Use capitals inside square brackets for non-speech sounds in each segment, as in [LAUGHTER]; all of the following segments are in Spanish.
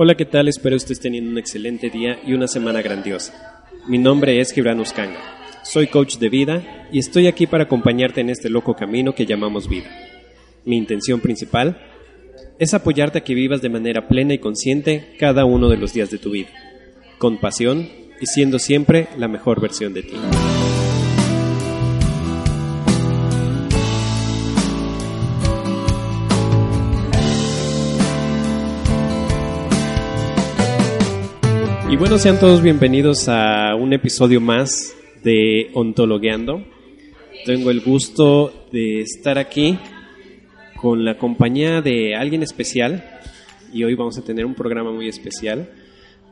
Hola, ¿qué tal? Espero estés teniendo un excelente día y una semana grandiosa. Mi nombre es Gibran Uscanga. Soy coach de vida y estoy aquí para acompañarte en este loco camino que llamamos vida. Mi intención principal es apoyarte a que vivas de manera plena y consciente cada uno de los días de tu vida, con pasión y siendo siempre la mejor versión de ti. Bueno, sean todos bienvenidos a un episodio más de Ontologueando. Tengo el gusto de estar aquí con la compañía de alguien especial y hoy vamos a tener un programa muy especial.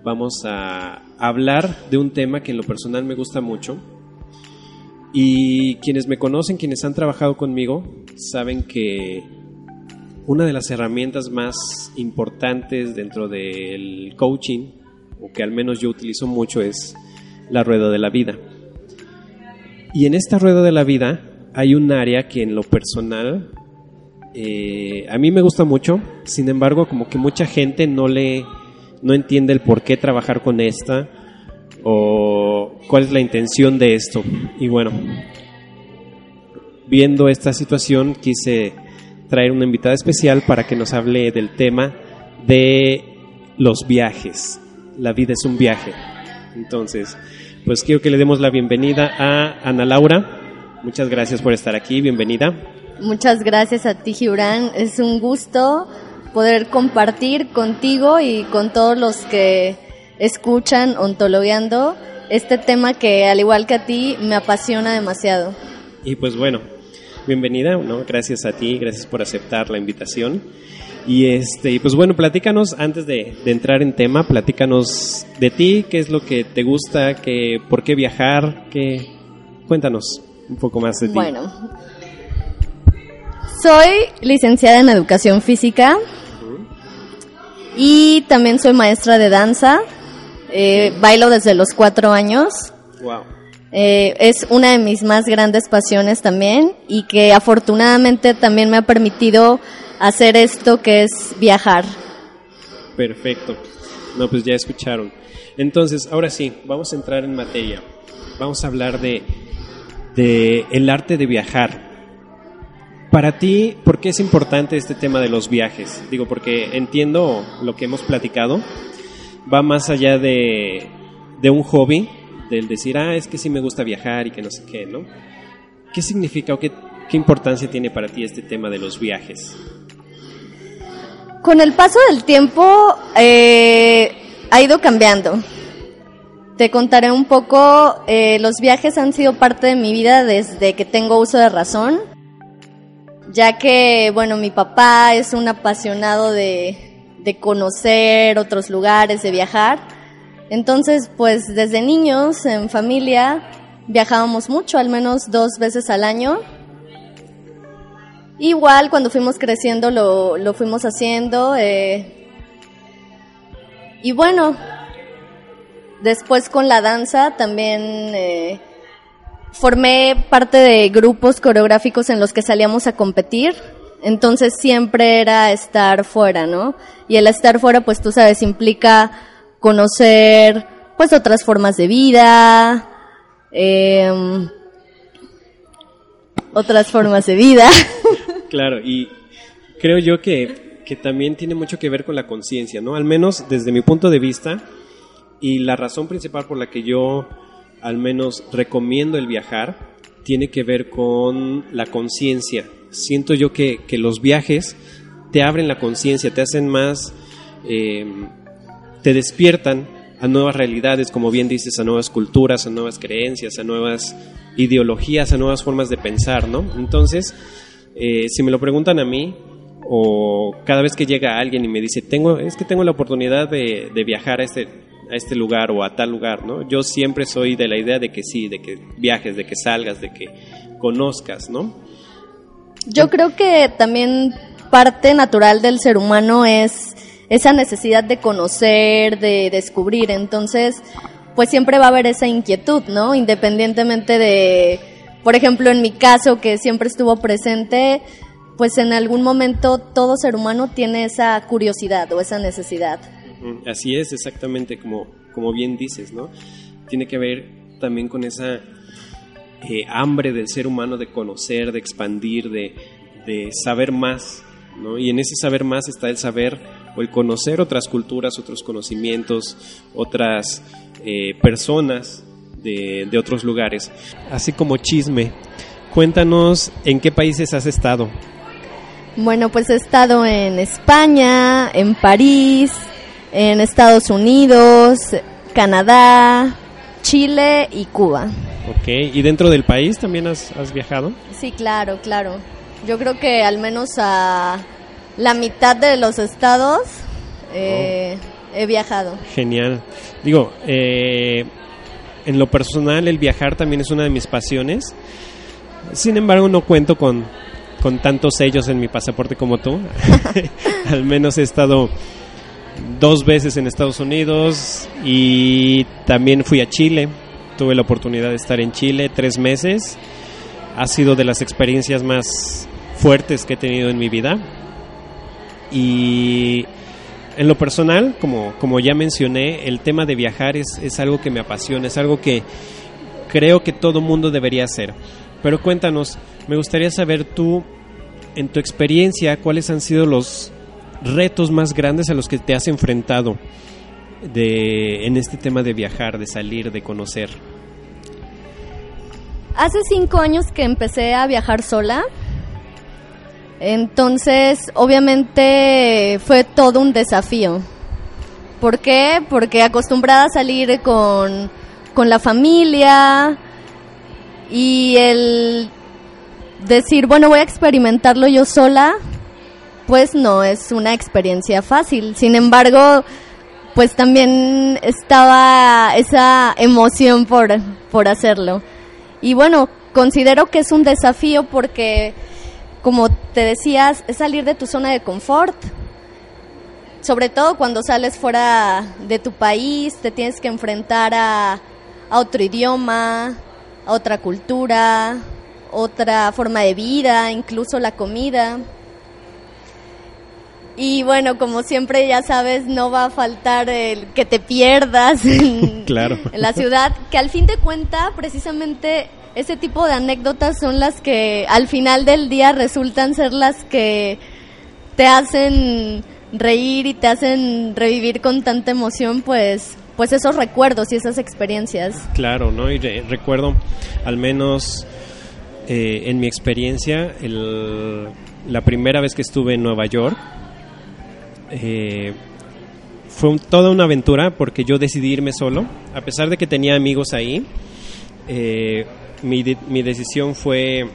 Vamos a hablar de un tema que en lo personal me gusta mucho y quienes me conocen, quienes han trabajado conmigo, saben que una de las herramientas más importantes dentro del coaching, o que al menos yo utilizo mucho, es la rueda de la vida. Y en esta rueda de la vida hay un área que en lo personal eh, a mí me gusta mucho, sin embargo, como que mucha gente no le no entiende el por qué trabajar con esta o cuál es la intención de esto. Y bueno, viendo esta situación quise traer una invitada especial para que nos hable del tema de los viajes. La vida es un viaje. Entonces, pues quiero que le demos la bienvenida a Ana Laura. Muchas gracias por estar aquí, bienvenida. Muchas gracias a ti, Gibran. Es un gusto poder compartir contigo y con todos los que escuchan ontologueando este tema que, al igual que a ti, me apasiona demasiado. Y pues bueno, bienvenida, ¿no? Gracias a ti, gracias por aceptar la invitación. Y este, pues bueno, platícanos antes de, de, entrar en tema, platícanos de ti, qué es lo que te gusta, qué, por qué viajar, qué, cuéntanos un poco más de ti. Bueno, soy licenciada en educación física y también soy maestra de danza. Eh, bailo desde los cuatro años. Wow. Eh, es una de mis más grandes pasiones también y que afortunadamente también me ha permitido hacer esto que es viajar. Perfecto. No, pues ya escucharon. Entonces, ahora sí, vamos a entrar en materia. Vamos a hablar de, de el arte de viajar. Para ti, ¿por qué es importante este tema de los viajes? Digo, porque entiendo lo que hemos platicado, va más allá de, de un hobby, del decir, ah, es que sí me gusta viajar y que no sé qué, ¿no? ¿Qué significa o qué, qué importancia tiene para ti este tema de los viajes? Con el paso del tiempo eh, ha ido cambiando. Te contaré un poco, eh, los viajes han sido parte de mi vida desde que tengo uso de razón ya que, bueno, mi papá es un apasionado de, de, conocer otros lugares, de viajar. Entonces, pues desde niños, en familia, viajábamos mucho, al menos dos veces al año. Igual cuando fuimos creciendo lo, lo fuimos haciendo. Eh, y bueno, después con la danza también... Eh, formé parte de grupos coreográficos en los que salíamos a competir, entonces siempre era estar fuera, ¿no? Y el estar fuera, pues tú sabes, implica conocer pues otras formas de vida, eh, otras formas de vida. [LAUGHS] Claro, y creo yo que, que también tiene mucho que ver con la conciencia, ¿no? Al menos desde mi punto de vista, y la razón principal por la que yo al menos recomiendo el viajar, tiene que ver con la conciencia. Siento yo que, que, los viajes te abren la conciencia, te hacen más, eh, te despiertan a nuevas realidades, como bien dices, a nuevas culturas, a nuevas creencias, a nuevas ideologías, a nuevas formas de pensar, ¿no? Entonces, eh, si me lo preguntan a mí, o cada vez que llega alguien y me dice, tengo, es que tengo la oportunidad de, de viajar a este, a este lugar o a tal lugar, ¿no? Yo siempre soy de la idea de que sí, de que viajes, de que salgas, de que conozcas, ¿no? Yo creo que también parte natural del ser humano es esa necesidad de conocer, de descubrir. Entonces, pues siempre va a haber esa inquietud, ¿no? Independientemente de, por ejemplo, en mi caso, que siempre estuvo presente, pues en algún momento todo ser humano tiene esa curiosidad o esa necesidad. Así es, exactamente como, como bien dices, ¿no? Tiene que ver también con esa eh, hambre del ser humano de conocer, de expandir, de, de saber más, ¿no? Y en ese saber más está el saber o el conocer otras culturas, otros conocimientos, otras eh, personas de, de otros lugares. Así como chisme, cuéntanos en qué países has estado. Bueno, pues he estado en España, en París, en Estados Unidos, Canadá, Chile y Cuba. Ok, ¿y dentro del país también has, has viajado? Sí, claro, claro. Yo creo que al menos a la mitad de los estados eh, he viajado. Genial. Digo, eh, en lo personal el viajar también es una de mis pasiones. Sin embargo, no cuento con, con tantos sellos en mi pasaporte como tú. [LAUGHS] Al menos he estado dos veces en Estados Unidos y también fui a Chile. Tuve la oportunidad de estar en Chile tres meses. Ha sido de las experiencias más fuertes que he tenido en mi vida. Y en lo personal, como, como ya mencioné, el tema de viajar es, es algo que me apasiona, es algo que creo que todo mundo debería hacer. Pero cuéntanos, me gustaría saber tú, en tu experiencia, cuáles han sido los retos más grandes a los que te has enfrentado de, en este tema de viajar, de salir, de conocer. Hace cinco años que empecé a viajar sola. Entonces, obviamente fue todo un desafío. ¿Por qué? Porque acostumbrada a salir con, con la familia y el decir, bueno, voy a experimentarlo yo sola, pues no es una experiencia fácil. Sin embargo, pues también estaba esa emoción por, por hacerlo. Y bueno, considero que es un desafío porque como te decías, es salir de tu zona de confort. Sobre todo cuando sales fuera de tu país, te tienes que enfrentar a, a otro idioma, a otra cultura, otra forma de vida, incluso la comida. Y bueno, como siempre ya sabes, no va a faltar el que te pierdas en, [LAUGHS] Claro. en la ciudad, que al fin de cuenta precisamente ese tipo de anécdotas son las que al final del día resultan ser las que te hacen reír y te hacen revivir con tanta emoción, pues, pues esos recuerdos y esas experiencias. Claro, ¿no? Y re- recuerdo, al menos eh, en mi experiencia, la primera vez que estuve en Nueva York, eh, fue toda una aventura porque yo decidí irme solo, a pesar de que tenía amigos ahí. eh, mi, de- mi decisión fue,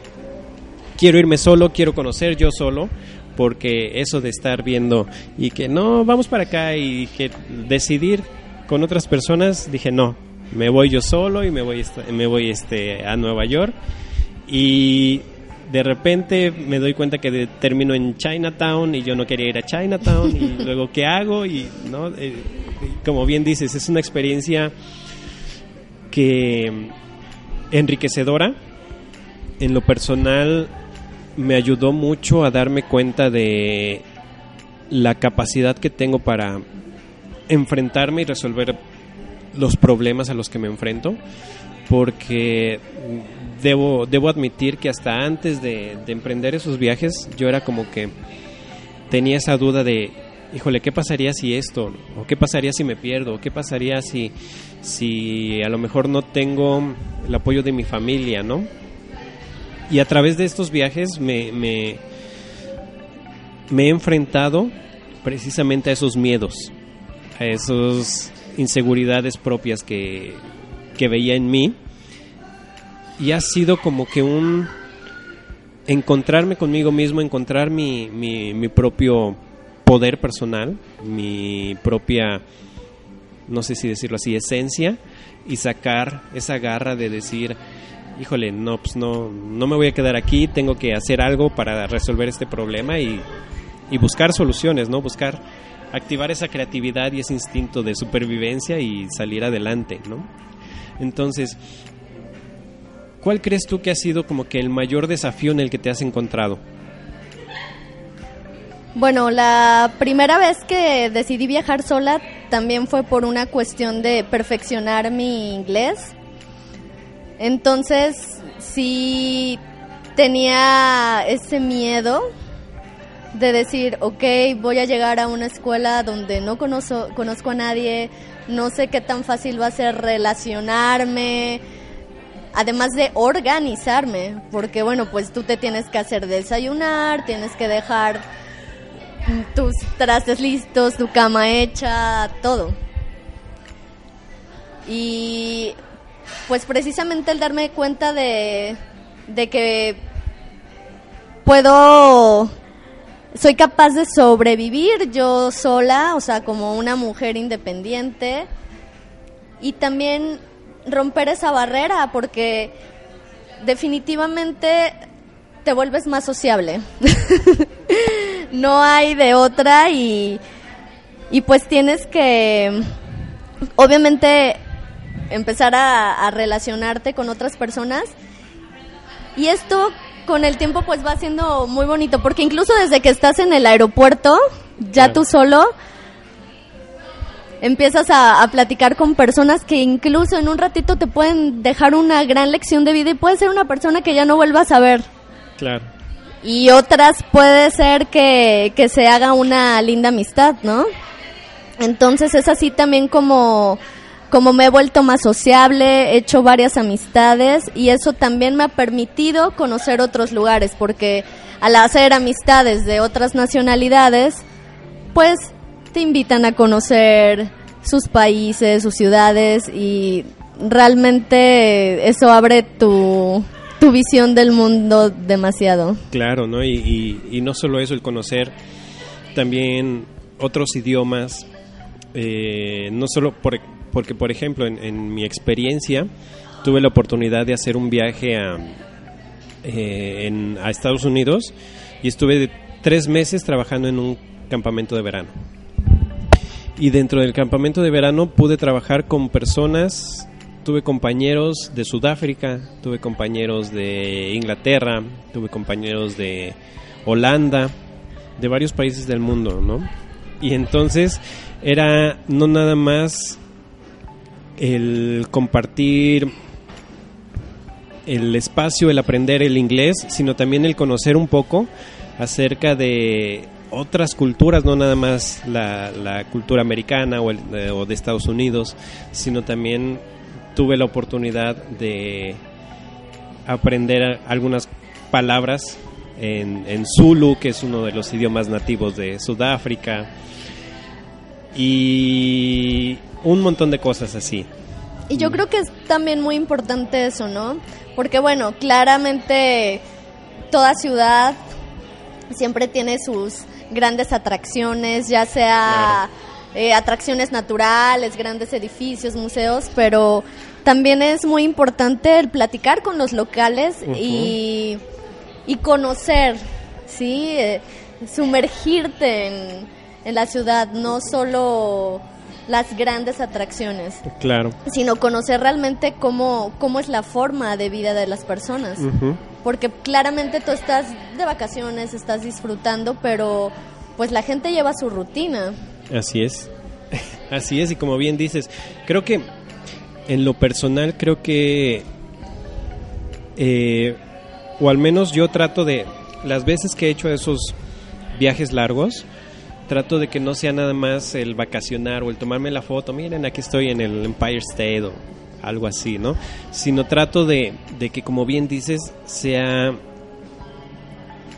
quiero irme solo, quiero conocer yo solo, porque eso de estar viendo y que no, vamos para acá y que decidir con otras personas, dije no, me voy yo solo y me voy, me voy este, a Nueva York y de repente me doy cuenta que de- termino en Chinatown y yo no quería ir a Chinatown y [LAUGHS] luego qué hago y no Eh, como bien dices es una experiencia que enriquecedora. En lo personal me ayudó mucho a darme cuenta de la capacidad que tengo para enfrentarme y resolver los problemas a los que me enfrento porque debo, debo admitir que hasta antes de, de emprender esos viajes yo era como que tenía esa duda de híjole, ¿qué pasaría si esto? ¿O qué pasaría si me pierdo? ¿O qué pasaría si, si a lo mejor no tengo el apoyo de mi familia, ¿no? Y a través de estos viajes me, he enfrentado precisamente a esos miedos, a esas inseguridades propias que, veía en mí. Y ha sido como que un, encontrarme conmigo mismo, encontrar mi propio poder personal, mi propia, no sé si decirlo así, esencia, y sacar esa garra de decir, híjole, no, pues no, no me voy a quedar aquí, tengo que hacer algo para resolver este problema y, buscar soluciones, ¿no? Buscar activar esa creatividad y ese instinto de supervivencia y salir adelante, ¿no? Entonces, ¿cuál crees tú que ha sido como que el mayor desafío en el que te has encontrado? Bueno, la primera vez que decidí viajar sola también fue por una cuestión de perfeccionar mi inglés. Entonces, sí tenía ese miedo de decir, ok, voy a llegar a una escuela donde no conozco, conozco a nadie, no sé qué tan fácil va a ser relacionarme, además de organizarme, porque bueno, pues tú te tienes que hacer desayunar, tienes que dejar tus trastes listos, tu cama hecha, todo. Y pues precisamente el darme cuenta de, de que puedo soy capaz de sobrevivir yo sola, o sea, como una mujer independiente. Y también romper esa barrera, porque definitivamente te vuelves más sociable. [LAUGHS] no hay de otra y, y pues tienes que, obviamente, empezar a, a relacionarte con otras personas. Y esto con el tiempo pues va siendo muy bonito, porque incluso desde que estás en el aeropuerto, ya tú solo, empiezas a, platicar con personas que incluso en un ratito te pueden dejar una gran lección de vida y puede ser una persona que ya no vuelvas a ver. Claro. Y otras puede ser que, que se haga una linda amistad, ¿no? Entonces es así también como como me he vuelto más sociable, he hecho varias amistades y eso también me ha permitido conocer otros lugares, porque al hacer amistades de otras nacionalidades, pues te invitan a conocer sus países, sus ciudades y realmente eso abre tu, tu visión del mundo demasiado. Claro, ¿no? Y, no solo eso, el conocer también otros idiomas, eh, no solo por porque, por ejemplo, en, mi experiencia tuve la oportunidad de hacer un viaje a, eh, a Estados Unidos y estuve tres meses trabajando en un campamento de verano. Y dentro del campamento de verano pude trabajar con personas, tuve compañeros de Sudáfrica, tuve compañeros de Inglaterra, tuve compañeros de Holanda, de varios países del mundo, ¿no? Y entonces era no nada más el compartir el espacio, el aprender el inglés, sino también el conocer un poco acerca de otras culturas, no nada más la, cultura americana o, o, de Estados Unidos, sino también tuve la oportunidad de aprender algunas palabras en, en Zulu, que es uno de los idiomas nativos de Sudáfrica, y un montón de cosas así. Y yo creo que es también muy importante eso, ¿no? Porque bueno, claramente toda ciudad siempre tiene sus grandes atracciones, ya sea eh, atracciones naturales, grandes edificios, museos, pero también es muy importante el platicar con los locales y, y, conocer, ¿sí? Eh, sumergirte en, en la ciudad, no solo las grandes atracciones. Claro. Sino conocer realmente cómo, cómo es la forma de vida de las personas. Porque claramente tú estás de vacaciones, estás disfrutando, pero pues la gente lleva su rutina. Así es. Así es, y como bien dices, creo que en lo personal creo que, eh, o al menos yo trato de, las veces que he hecho esos viajes largos, trato de que no sea nada más el vacacionar o el tomarme la foto, miren, aquí estoy en el Empire State o algo así, ¿no? Sino trato de, de que, como bien dices, sea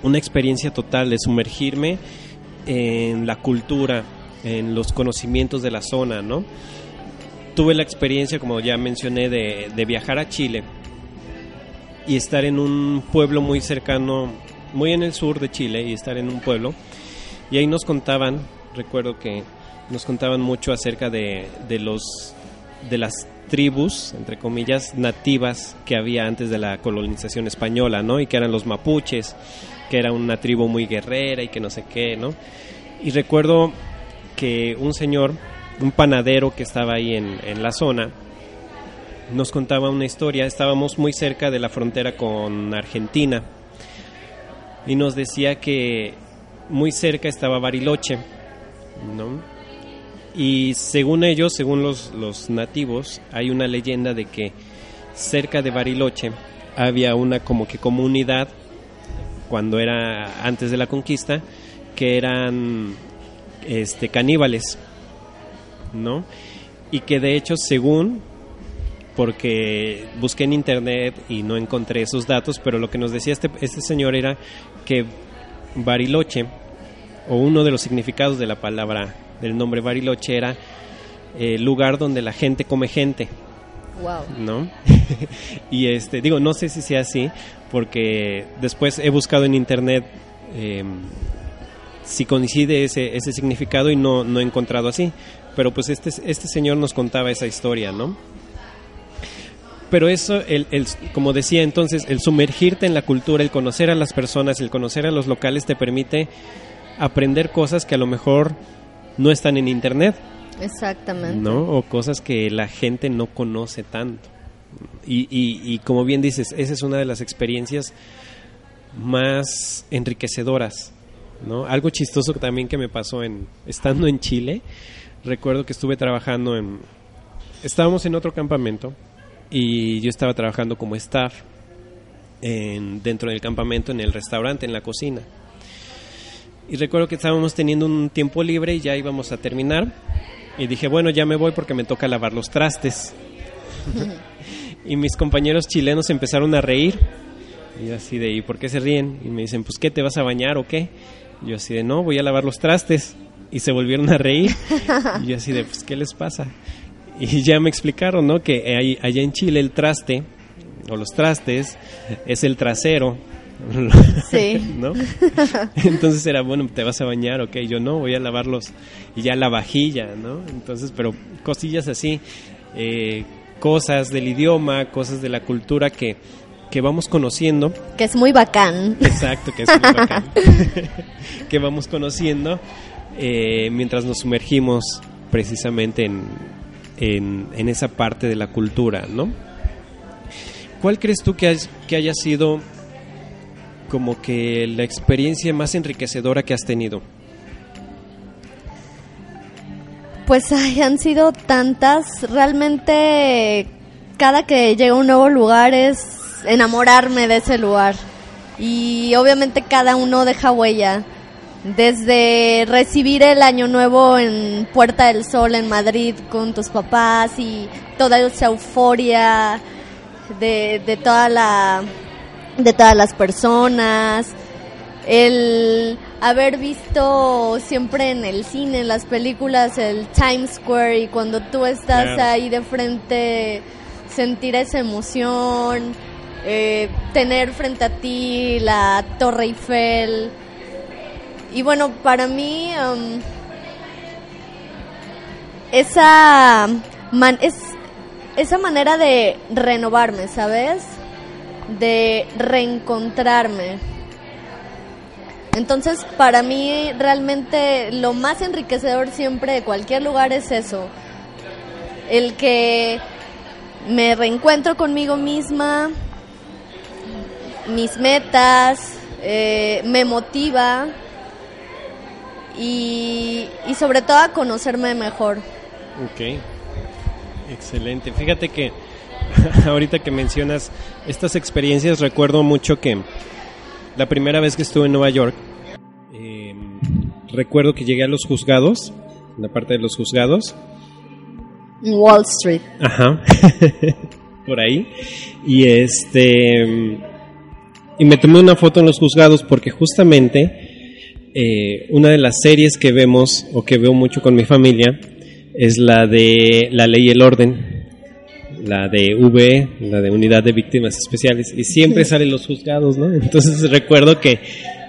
una experiencia total, de sumergirme en la cultura, en los conocimientos de la zona, ¿no? Tuve la experiencia, como ya mencioné, de, de viajar a Chile y estar en un pueblo muy cercano, muy en el sur de Chile y estar en un pueblo. Y ahí nos contaban, recuerdo que nos contaban mucho acerca de, de los de las tribus, entre comillas, nativas que había antes de la colonización española, ¿no? Y que eran los mapuches, que era una tribu muy guerrera y que no sé qué, ¿no? Y recuerdo que un señor, un panadero que estaba ahí en, en la zona, nos contaba una historia, estábamos muy cerca de la frontera con Argentina, y nos decía que muy cerca estaba Bariloche, ¿no? Y según ellos, según los, los nativos, hay una leyenda de que cerca de Bariloche había una como que comunidad cuando era antes de la conquista que eran este caníbales ¿no? Y que de hecho según porque busqué en internet y no encontré esos datos, pero lo que nos decía este, este señor era que Bariloche o uno de los significados de la palabra del nombre Bariloche era el eh, lugar donde la gente come gente. Wow. ¿No? [LAUGHS] y este, digo, no sé si sea así, porque después he buscado en internet em, si coincide ese, ese significado y no, no he encontrado así. Pero pues este, este señor nos contaba esa historia, ¿no? pero eso, el, el, como decía entonces, el sumergirte en la cultura, el conocer a las personas, el conocer a los locales te permite aprender cosas que a lo mejor no están en internet. Exactamente. ¿No? O cosas que la gente no conoce tanto. Y, y, como bien dices, esa es una de las experiencias más enriquecedoras. ¿No? Algo chistoso también que me pasó en estando en Chile. Recuerdo que estuve trabajando en... Estábamos en otro campamento y yo estaba trabajando como staff en, dentro del campamento, en el restaurante, en la cocina. Y recuerdo que estábamos teniendo un tiempo libre y ya íbamos a terminar. Y dije, bueno, ya me voy porque me toca lavar los trastes. [LAUGHS] y mis compañeros chilenos empezaron a reír. Y yo así de, ¿y por qué se ríen? Y me dicen, pues, ¿qué te vas a bañar o qué? Yo así de, no, voy a lavar los trastes. Y se volvieron a reír. y yo así de, pues, ¿qué les pasa? Y ya me explicaron, ¿no? Que allá en Chile el traste, o los trastes, es el trasero Sí. [LAUGHS] ¿No? Entonces era, bueno, te vas a bañar, ok, yo no, voy a lavarlos y ya la vajilla, ¿no? Entonces, pero cosillas así, eh, cosas del idioma, cosas de la cultura que, que vamos conociendo. Que es muy bacán. Exacto, que es muy bacán. [LAUGHS] [LAUGHS] que vamos conociendo eh, mientras nos sumergimos precisamente en, en, en, esa parte de la cultura, ¿no? ¿Cuál crees tú que, que haya sido como que la experiencia más enriquecedora que has tenido? Pues han sido tantas, realmente cada que llego a un nuevo lugar es enamorarme de ese lugar. Y obviamente cada uno deja huella. Desde recibir el año nuevo en Puerta del Sol en Madrid con tus papás y toda esa euforia de, de toda la de todas las personas, el haber visto siempre en el cine, en las películas, el Times Square y cuando tú estás ahí de frente, sentir esa emoción, eh, tener frente a ti la Torre Eiffel. Y bueno, para mí um, esa, es, esa manera de renovarme, ¿sabes? de reencontrarme. Entonces, para mí realmente lo más enriquecedor siempre de cualquier lugar es eso. El que me reencuentro conmigo misma, mis metas, eh, me motiva y, y sobre todo a conocerme mejor. Ok, excelente. Fíjate que [LAUGHS] ahorita que mencionas estas experiencias, recuerdo mucho que la primera vez que estuve en Nueva York, em, recuerdo que llegué a los juzgados, la parte de los juzgados. Wall Street. Ajá. [LAUGHS] Por ahí. Y este. Y me tomé una foto en los juzgados porque justamente eh, una de las series que vemos o que veo mucho con mi familia es la de La Ley y el Orden la de V, la de Unidad de Víctimas Especiales, y siempre salen los juzgados, ¿no? [LAUGHS] Entonces recuerdo que,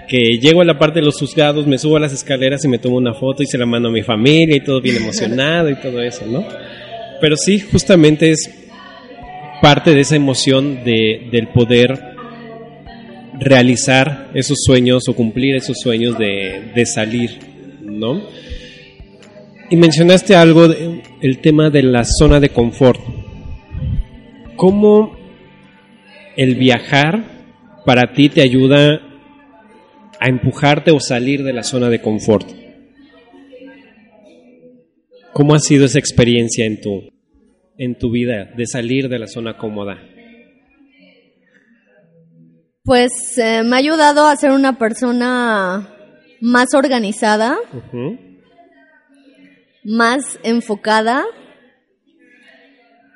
que llego a la parte de los juzgados, me subo a las escaleras y me tomo una foto y se la mando a mi familia y todo bien emocionado y todo eso, ¿no? Pero sí, justamente es parte de esa emoción de, del poder realizar esos sueños o cumplir esos sueños de, de salir, ¿no? Y mencionaste algo, de, el tema de la zona de confort. ¿Cómo el viajar para ti te ayuda a empujarte o salir de la zona de confort? ¿Cómo ha sido esa experiencia en tu, en tu vida de salir de la zona cómoda? Pues eh, me ha ayudado a ser una persona más organizada, más enfocada,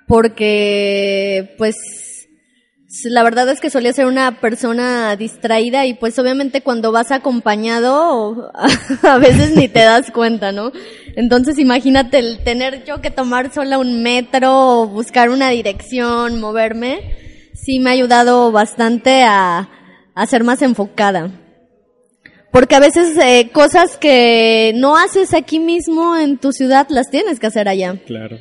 porque pues la verdad es que solía ser una persona distraída y pues obviamente cuando vas acompañado [LAUGHS] a veces ni te das cuenta, ¿no? Entonces imagínate el tener yo que tomar sola un metro, o buscar una dirección, moverme, sí me ha ayudado bastante a, a ser más enfocada. Porque a veces eh, cosas que no haces aquí mismo en tu ciudad las tienes que hacer allá. Claro.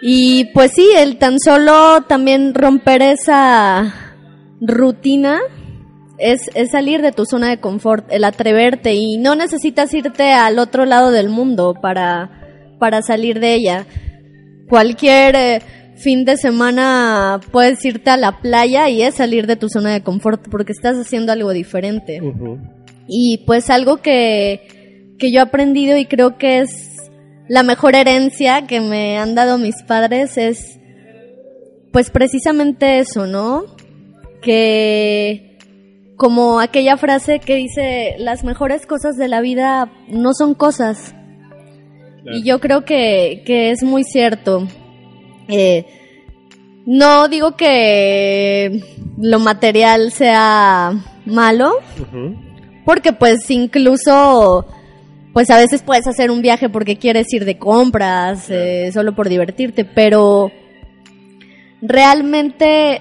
Y pues sí, el tan solo también romper esa rutina es, es salir de tu zona de confort, el atreverte y no necesitas irte al otro lado del mundo para, para salir de ella. Cualquier eh, fin de semana puedes irte a la playa y es salir de tu zona de confort porque estás haciendo algo diferente. Y pues algo que, que yo he aprendido y creo que es la mejor herencia que me han dado mis padres es pues precisamente eso, ¿no? Que como aquella frase que dice, las mejores cosas de la vida no son cosas. Claro. Y yo creo que, que es muy cierto. Eh, no digo que lo material sea malo, porque pues incluso, pues a veces puedes hacer un viaje porque quieres ir de compras, eh, solo por divertirte, pero realmente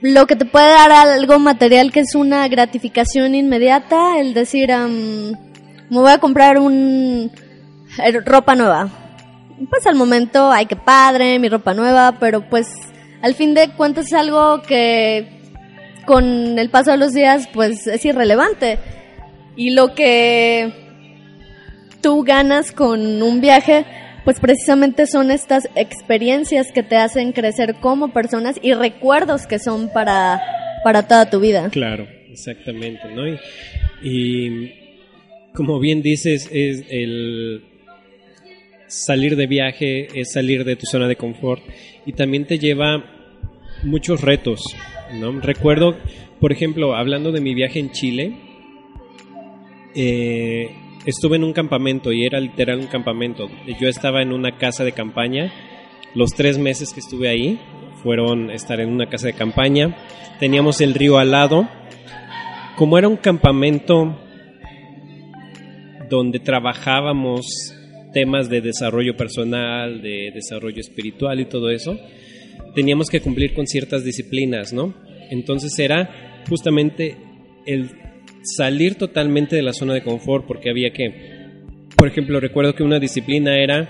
lo que te puede dar algo material que es una gratificación inmediata, el decir, me voy a comprar un eh, ropa nueva. Pues al momento, ay, qué padre, mi ropa nueva, pero pues al fin de cuentas es algo que con el paso de los días pues es irrelevante. Y lo que tú ganas con un viaje pues precisamente son estas experiencias que te hacen crecer como personas y recuerdos que son para, para toda tu vida. Claro, exactamente, ¿no? Y, y como bien dices, es el salir de viaje, es salir de tu zona de confort y también te lleva muchos retos, ¿no? Recuerdo, por ejemplo, hablando de mi viaje en Chile, eh, estuve en un campamento y era literal un campamento. Yo estaba en una casa de campaña. Los tres meses que estuve ahí fueron estar en una casa de campaña. Teníamos el río al lado. Como era un campamento donde trabajábamos temas de desarrollo personal, de desarrollo espiritual y todo eso, teníamos que cumplir con ciertas disciplinas, ¿no? Entonces era justamente el salir totalmente de la zona de confort porque había que, por ejemplo, recuerdo que una disciplina era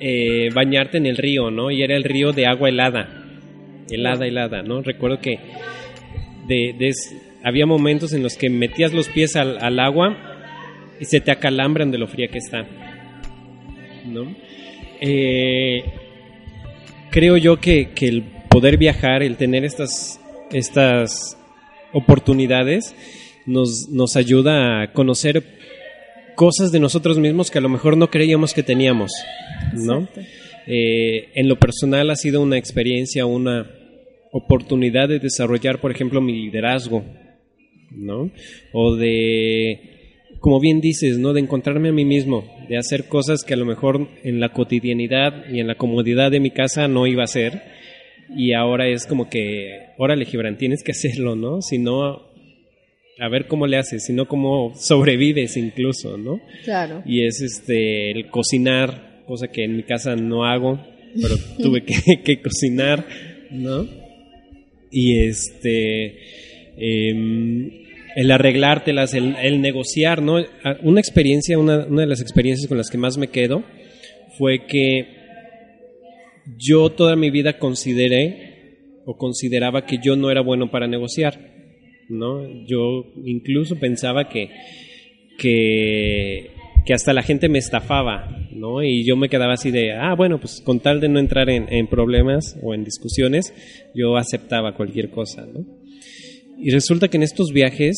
eh, bañarte en el río, ¿no? Y era el río de agua helada, helada, helada, ¿no? Recuerdo que de, había momentos en los que metías los pies al, al agua y se te acalambran de lo fría que está, ¿no? Eh, creo yo que, que el poder viajar, el tener estas, estas oportunidades, nos, nos ayuda a conocer cosas de nosotros mismos que a lo mejor no creíamos que teníamos, ¿no? Eh, en lo personal ha sido una experiencia, una oportunidad de desarrollar, por ejemplo, mi liderazgo, ¿no? O de, como bien dices, ¿no? De encontrarme a mí mismo, de hacer cosas que a lo mejor en la cotidianidad y en la comodidad de mi casa no iba a hacer. Y ahora es como que, órale, Gibran, tienes que hacerlo, ¿no? Si no, a ver cómo le haces, si no, cómo sobrevives incluso, ¿no? Claro. y es este el cocinar cosa que en mi casa no hago, pero [LAUGHS] tuve que, [LAUGHS] que cocinar, ¿no? Y este, em, el arreglártelas, el, el, negociar, ¿no? Una experiencia, una, una de las experiencias con las que más me quedo fue que yo toda mi vida consideré o consideraba que yo no era bueno para negociar, ¿no? Yo incluso pensaba que, que, que hasta la gente me estafaba, ¿no? Y yo me quedaba así de, ah, bueno, pues con tal de no entrar en, en problemas o en discusiones, yo aceptaba cualquier cosa, ¿no? Y resulta que en estos viajes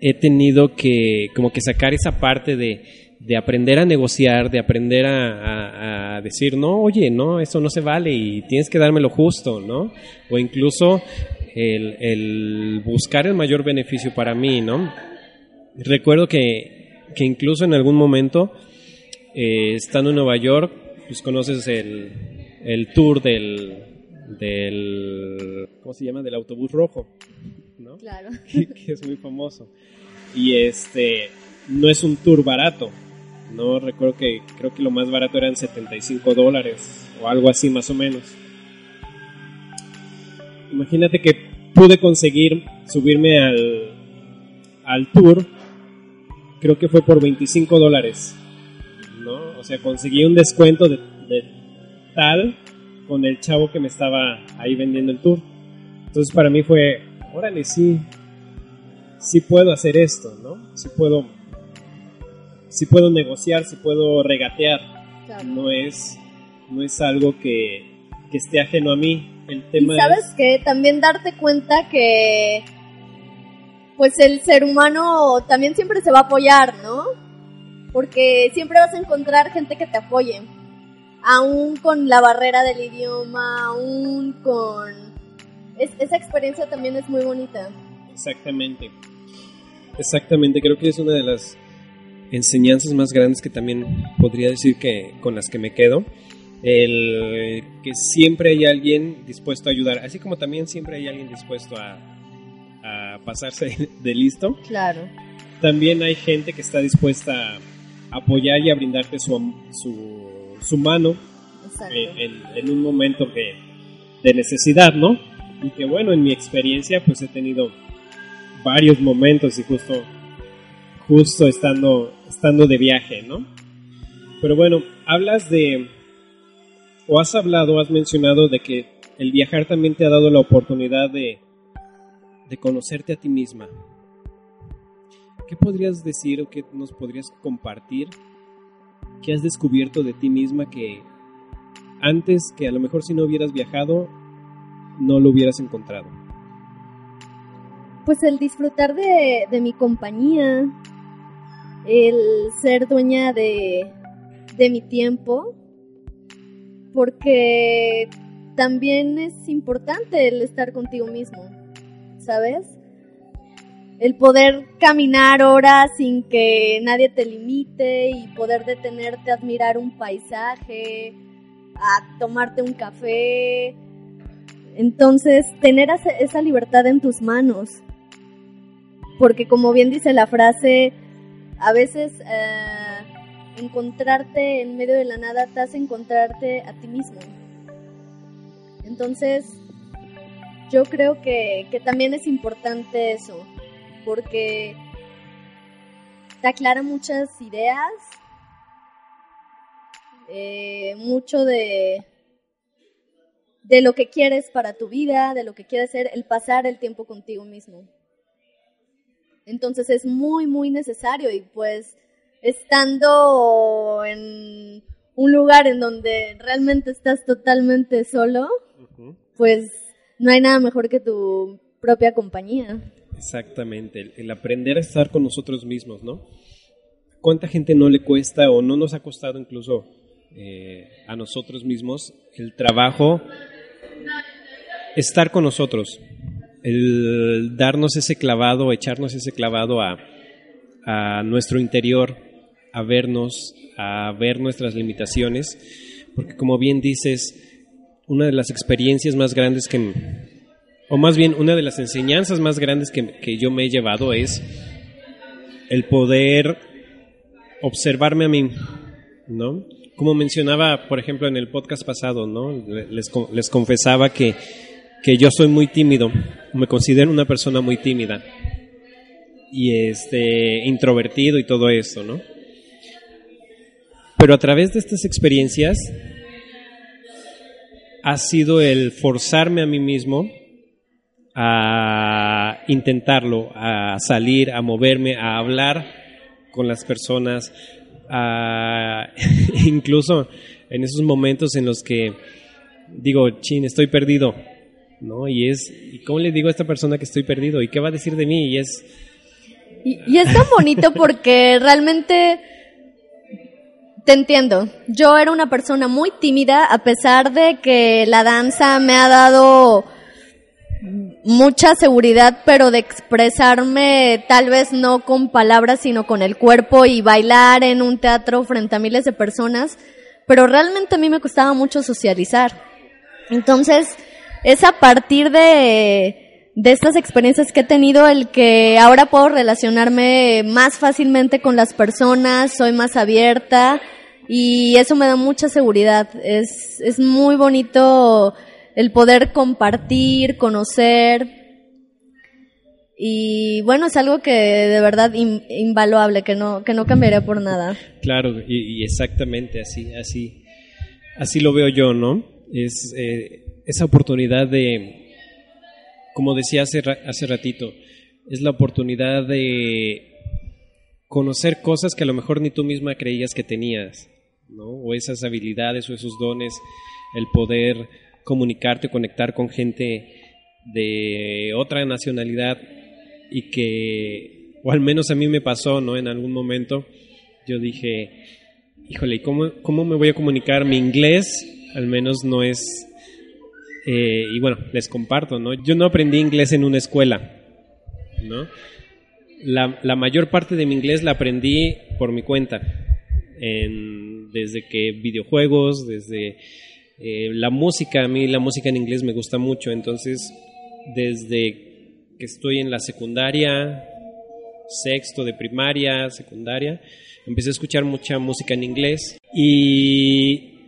he tenido que como que sacar esa parte de, de aprender a negociar, de aprender a, decir, no, oye, no, eso no se vale y tienes que darme lo justo, ¿no? O incluso el, el buscar el mayor beneficio para mí, ¿no? Recuerdo que, que incluso en algún momento, eh, estando en Nueva York, pues conoces el, el tour del, del, ¿cómo se llama? Del autobús rojo, ¿no? Claro. [LAUGHS] que, que es muy famoso. Y este, no es un tour barato, no recuerdo que creo que lo más barato eran 75 dólares o algo así más o menos. Imagínate que pude conseguir subirme al, al tour, creo que fue por 25 dólares. ¿no? O sea, conseguí un descuento de, de tal con el chavo que me estaba ahí vendiendo el tour. Entonces para mí fue, órale, sí, sí puedo hacer esto, ¿no? Sí puedo si puedo negociar, si puedo regatear. Claro. No es no es algo que, que, esté ajeno a mí. El tema y sabes es... que también darte cuenta que pues el ser humano también siempre se va a apoyar, ¿no? Porque siempre vas a encontrar gente que te apoye. Aún con la barrera del idioma, aún con... Es, esa experiencia también es muy bonita. Exactamente. Exactamente, creo que es una de las enseñanzas más grandes que también podría decir que con las que me quedo. El que siempre hay alguien dispuesto a ayudar, así como también siempre hay alguien dispuesto a, a pasarse [LAUGHS] de listo. Claro. También hay gente que está dispuesta a apoyar y a brindarte su, su, su mano en, en, en, un momento que, de necesidad, ¿no? Y que bueno, en mi experiencia pues he tenido varios momentos y justo justo estando, estando de viaje, ¿no? Pero bueno, hablas de, o has hablado, has mencionado de que el viajar también te ha dado la oportunidad de, de conocerte a ti misma. ¿Qué podrías decir o qué nos podrías compartir que has descubierto de ti misma que antes que a lo mejor si no hubieras viajado no lo hubieras encontrado? Pues el disfrutar de, de mi compañía, el ser dueña de, de mi tiempo, porque también es importante el estar contigo mismo, ¿sabes? El poder caminar horas sin que nadie te limite y poder detenerte a admirar un paisaje, a tomarte un café. Entonces, tener esa libertad en tus manos. Porque como bien dice la frase, a veces eh, encontrarte en medio de la nada te hace encontrarte a ti mismo. Entonces, yo creo que, que también es importante eso, porque te aclara muchas ideas, eh, mucho de, de lo que quieres para tu vida, de lo que quieres ser, el pasar el tiempo contigo mismo. Entonces es muy, muy necesario y pues estando en un lugar en donde realmente estás totalmente solo, uh -huh. pues no hay nada mejor que tu propia compañía. Exactamente, el, aprender a estar con nosotros mismos, ¿no? ¿Cuánta gente no le cuesta o no nos ha costado incluso eh, a nosotros mismos el trabajo estar con nosotros? el darnos ese clavado, echarnos ese clavado a, nuestro interior, a vernos, a ver nuestras limitaciones, porque como bien dices, una de las experiencias más grandes que, o más bien una de las enseñanzas más grandes que, que yo me he llevado es el poder observarme a mí, ¿no? Como mencionaba, por ejemplo, en el podcast pasado, ¿no? Les, les confesaba que, que yo soy muy tímido, me considero una persona muy tímida y este introvertido y todo eso, ¿no? Pero a través de estas experiencias ha sido el forzarme a mí mismo a intentarlo, a salir, a moverme, a hablar con las personas, [LAUGHS] incluso en esos momentos en los que digo, chin, estoy perdido, ¿no? Y es, ¿y cómo le digo a esta persona que estoy perdido? ¿Y qué va a decir de mí? Y es... Y, es tan bonito porque realmente te entiendo. Yo era una persona muy tímida a pesar de que la danza me ha dado mucha seguridad, pero de expresarme tal vez no con palabras, sino con el cuerpo y bailar en un teatro frente a miles de personas. Pero realmente a mí me costaba mucho socializar. Entonces, es a partir de, de estas experiencias que he tenido el que ahora puedo relacionarme más fácilmente con las personas, soy más abierta y eso me da mucha seguridad. Es, es muy bonito el poder compartir, conocer. Y bueno, es algo que de verdad invaluable, que no, que no cambiaría por nada. Claro, y, exactamente así, así, así lo veo yo, ¿no? Es eh, esa oportunidad de, como decía hace, hace ratito, es la oportunidad de conocer cosas que a lo mejor ni tú misma creías que tenías, ¿no? O esas habilidades o esos dones, el poder comunicarte conectar con gente de otra nacionalidad y que, o al menos a mí me pasó, ¿no? En algún momento yo dije, híjole, ¿y cómo, cómo me voy a comunicar? Mi inglés al menos no es... Eh, y bueno, les comparto, ¿no? Yo no aprendí inglés en una escuela, ¿no? La, la mayor parte de mi inglés la aprendí por mi cuenta, en, desde que videojuegos, desde eh, la música, a mí la música en inglés me gusta mucho, entonces desde que estoy en la secundaria, sexto de primaria, secundaria, empecé a escuchar mucha música en inglés y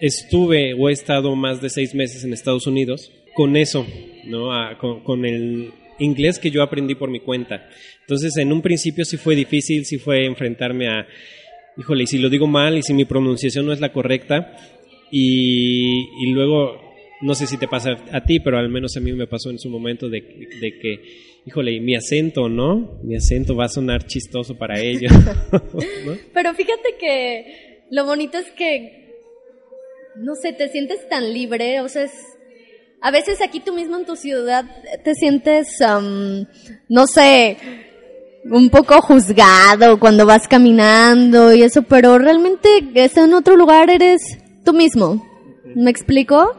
estuve o he estado más de seis meses en Estados Unidos con eso, ¿no? con, con, el inglés que yo aprendí por mi cuenta. Entonces, en un principio sí fue difícil, sí fue enfrentarme a, híjole, y si lo digo mal y si mi pronunciación no es la correcta, y, luego, no sé si te pasa a ti, pero al menos a mí me pasó en su momento de, que, híjole, mi acento, ¿no? Mi acento va a sonar chistoso para ellos. [LAUGHS] Pero fíjate que lo bonito es que, no sé, te sientes tan libre, o sea, es, a veces aquí tú mismo en tu ciudad te sientes, no sé, un poco juzgado cuando vas caminando y eso, pero realmente en otro lugar eres tú mismo. ¿Me explico?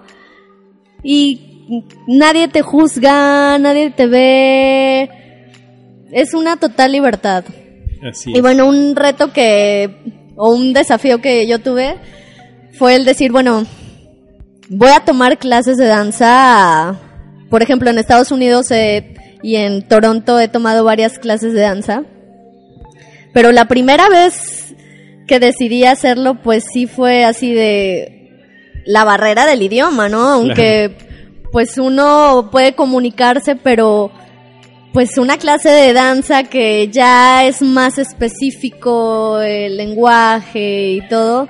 Y nadie te juzga, nadie te ve. Es una total libertad. Así y bueno, un reto que, o un desafío que yo tuve fue el decir, bueno, voy a tomar clases de danza. Por ejemplo, en Estados Unidos y en Toronto he tomado varias clases de danza. Pero la primera vez que decidí hacerlo, pues sí fue así de la barrera del idioma, ¿no? Aunque pues uno puede comunicarse, pero pues una clase de danza que ya es más específico el lenguaje y todo,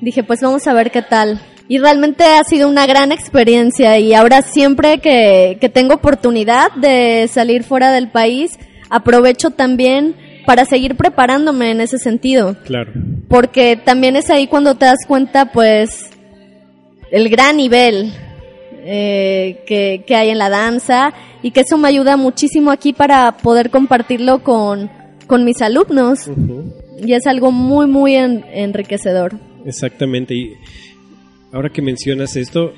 dije pues vamos a ver qué tal. Y realmente ha sido una gran experiencia y ahora siempre que, que tengo oportunidad de salir fuera del país, aprovecho también para seguir preparándome en ese sentido. Claro. Porque también es ahí cuando te das cuenta, pues, el gran nivel eh, que, que, hay en la danza y que eso me ayuda muchísimo aquí para poder compartirlo con, con mis alumnos. Y es algo muy, muy enriquecedor. Exactamente. Y ahora que mencionas esto,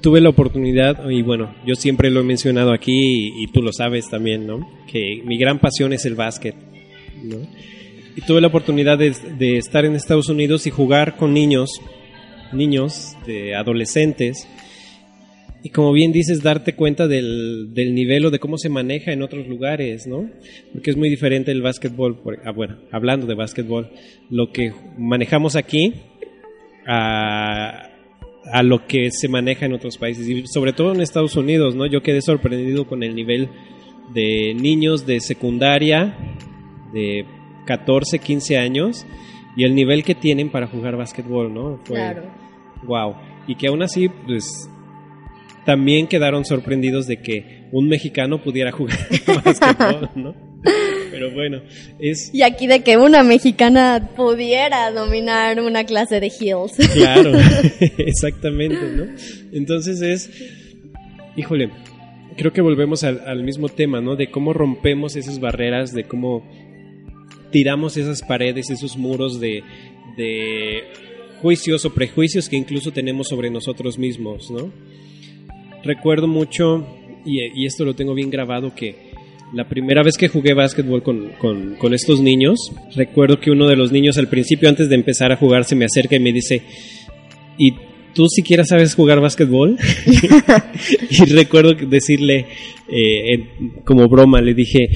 tuve la oportunidad, y bueno, yo siempre lo he mencionado aquí y, tú lo sabes también, ¿no? Que mi gran pasión es el básquet, ¿no? Y tuve la oportunidad de, estar en Estados Unidos y jugar con niños, niños, de adolescentes, y como bien dices, darte cuenta del, nivel o de cómo se maneja en otros lugares, ¿no? Porque es muy diferente el básquetbol, ah, bueno, hablando de básquetbol, lo que manejamos aquí a, a lo que se maneja en otros países y sobre todo en Estados Unidos, ¿no? Yo quedé sorprendido con el nivel de niños de secundaria de 14, 15 años y el nivel que tienen para jugar básquetbol, ¿no? Fue, Claro. Wow. Y que aún así, pues, también quedaron sorprendidos de que un mexicano pudiera jugar [LAUGHS] básquetbol, ¿no? [LAUGHS] Pero bueno, es Y aquí de que una mexicana pudiera dominar una clase de heels. [LAUGHS] claro, [LAUGHS] exactamente, ¿no? Entonces es, híjole, creo que volvemos al, al mismo tema, ¿no? De cómo rompemos esas barreras, de cómo tiramos esas paredes, esos muros de, de juicios o prejuicios que incluso tenemos sobre nosotros mismos, ¿no? Recuerdo mucho, y, y esto lo tengo bien grabado, que la primera vez que jugué básquetbol con, con, con estos niños, recuerdo que uno de los niños al principio, antes de empezar a jugar, se me acerca y me dice, ¿y tú siquiera sabes jugar básquetbol? [LAUGHS] [LAUGHS] y recuerdo decirle, eh, como broma, le dije,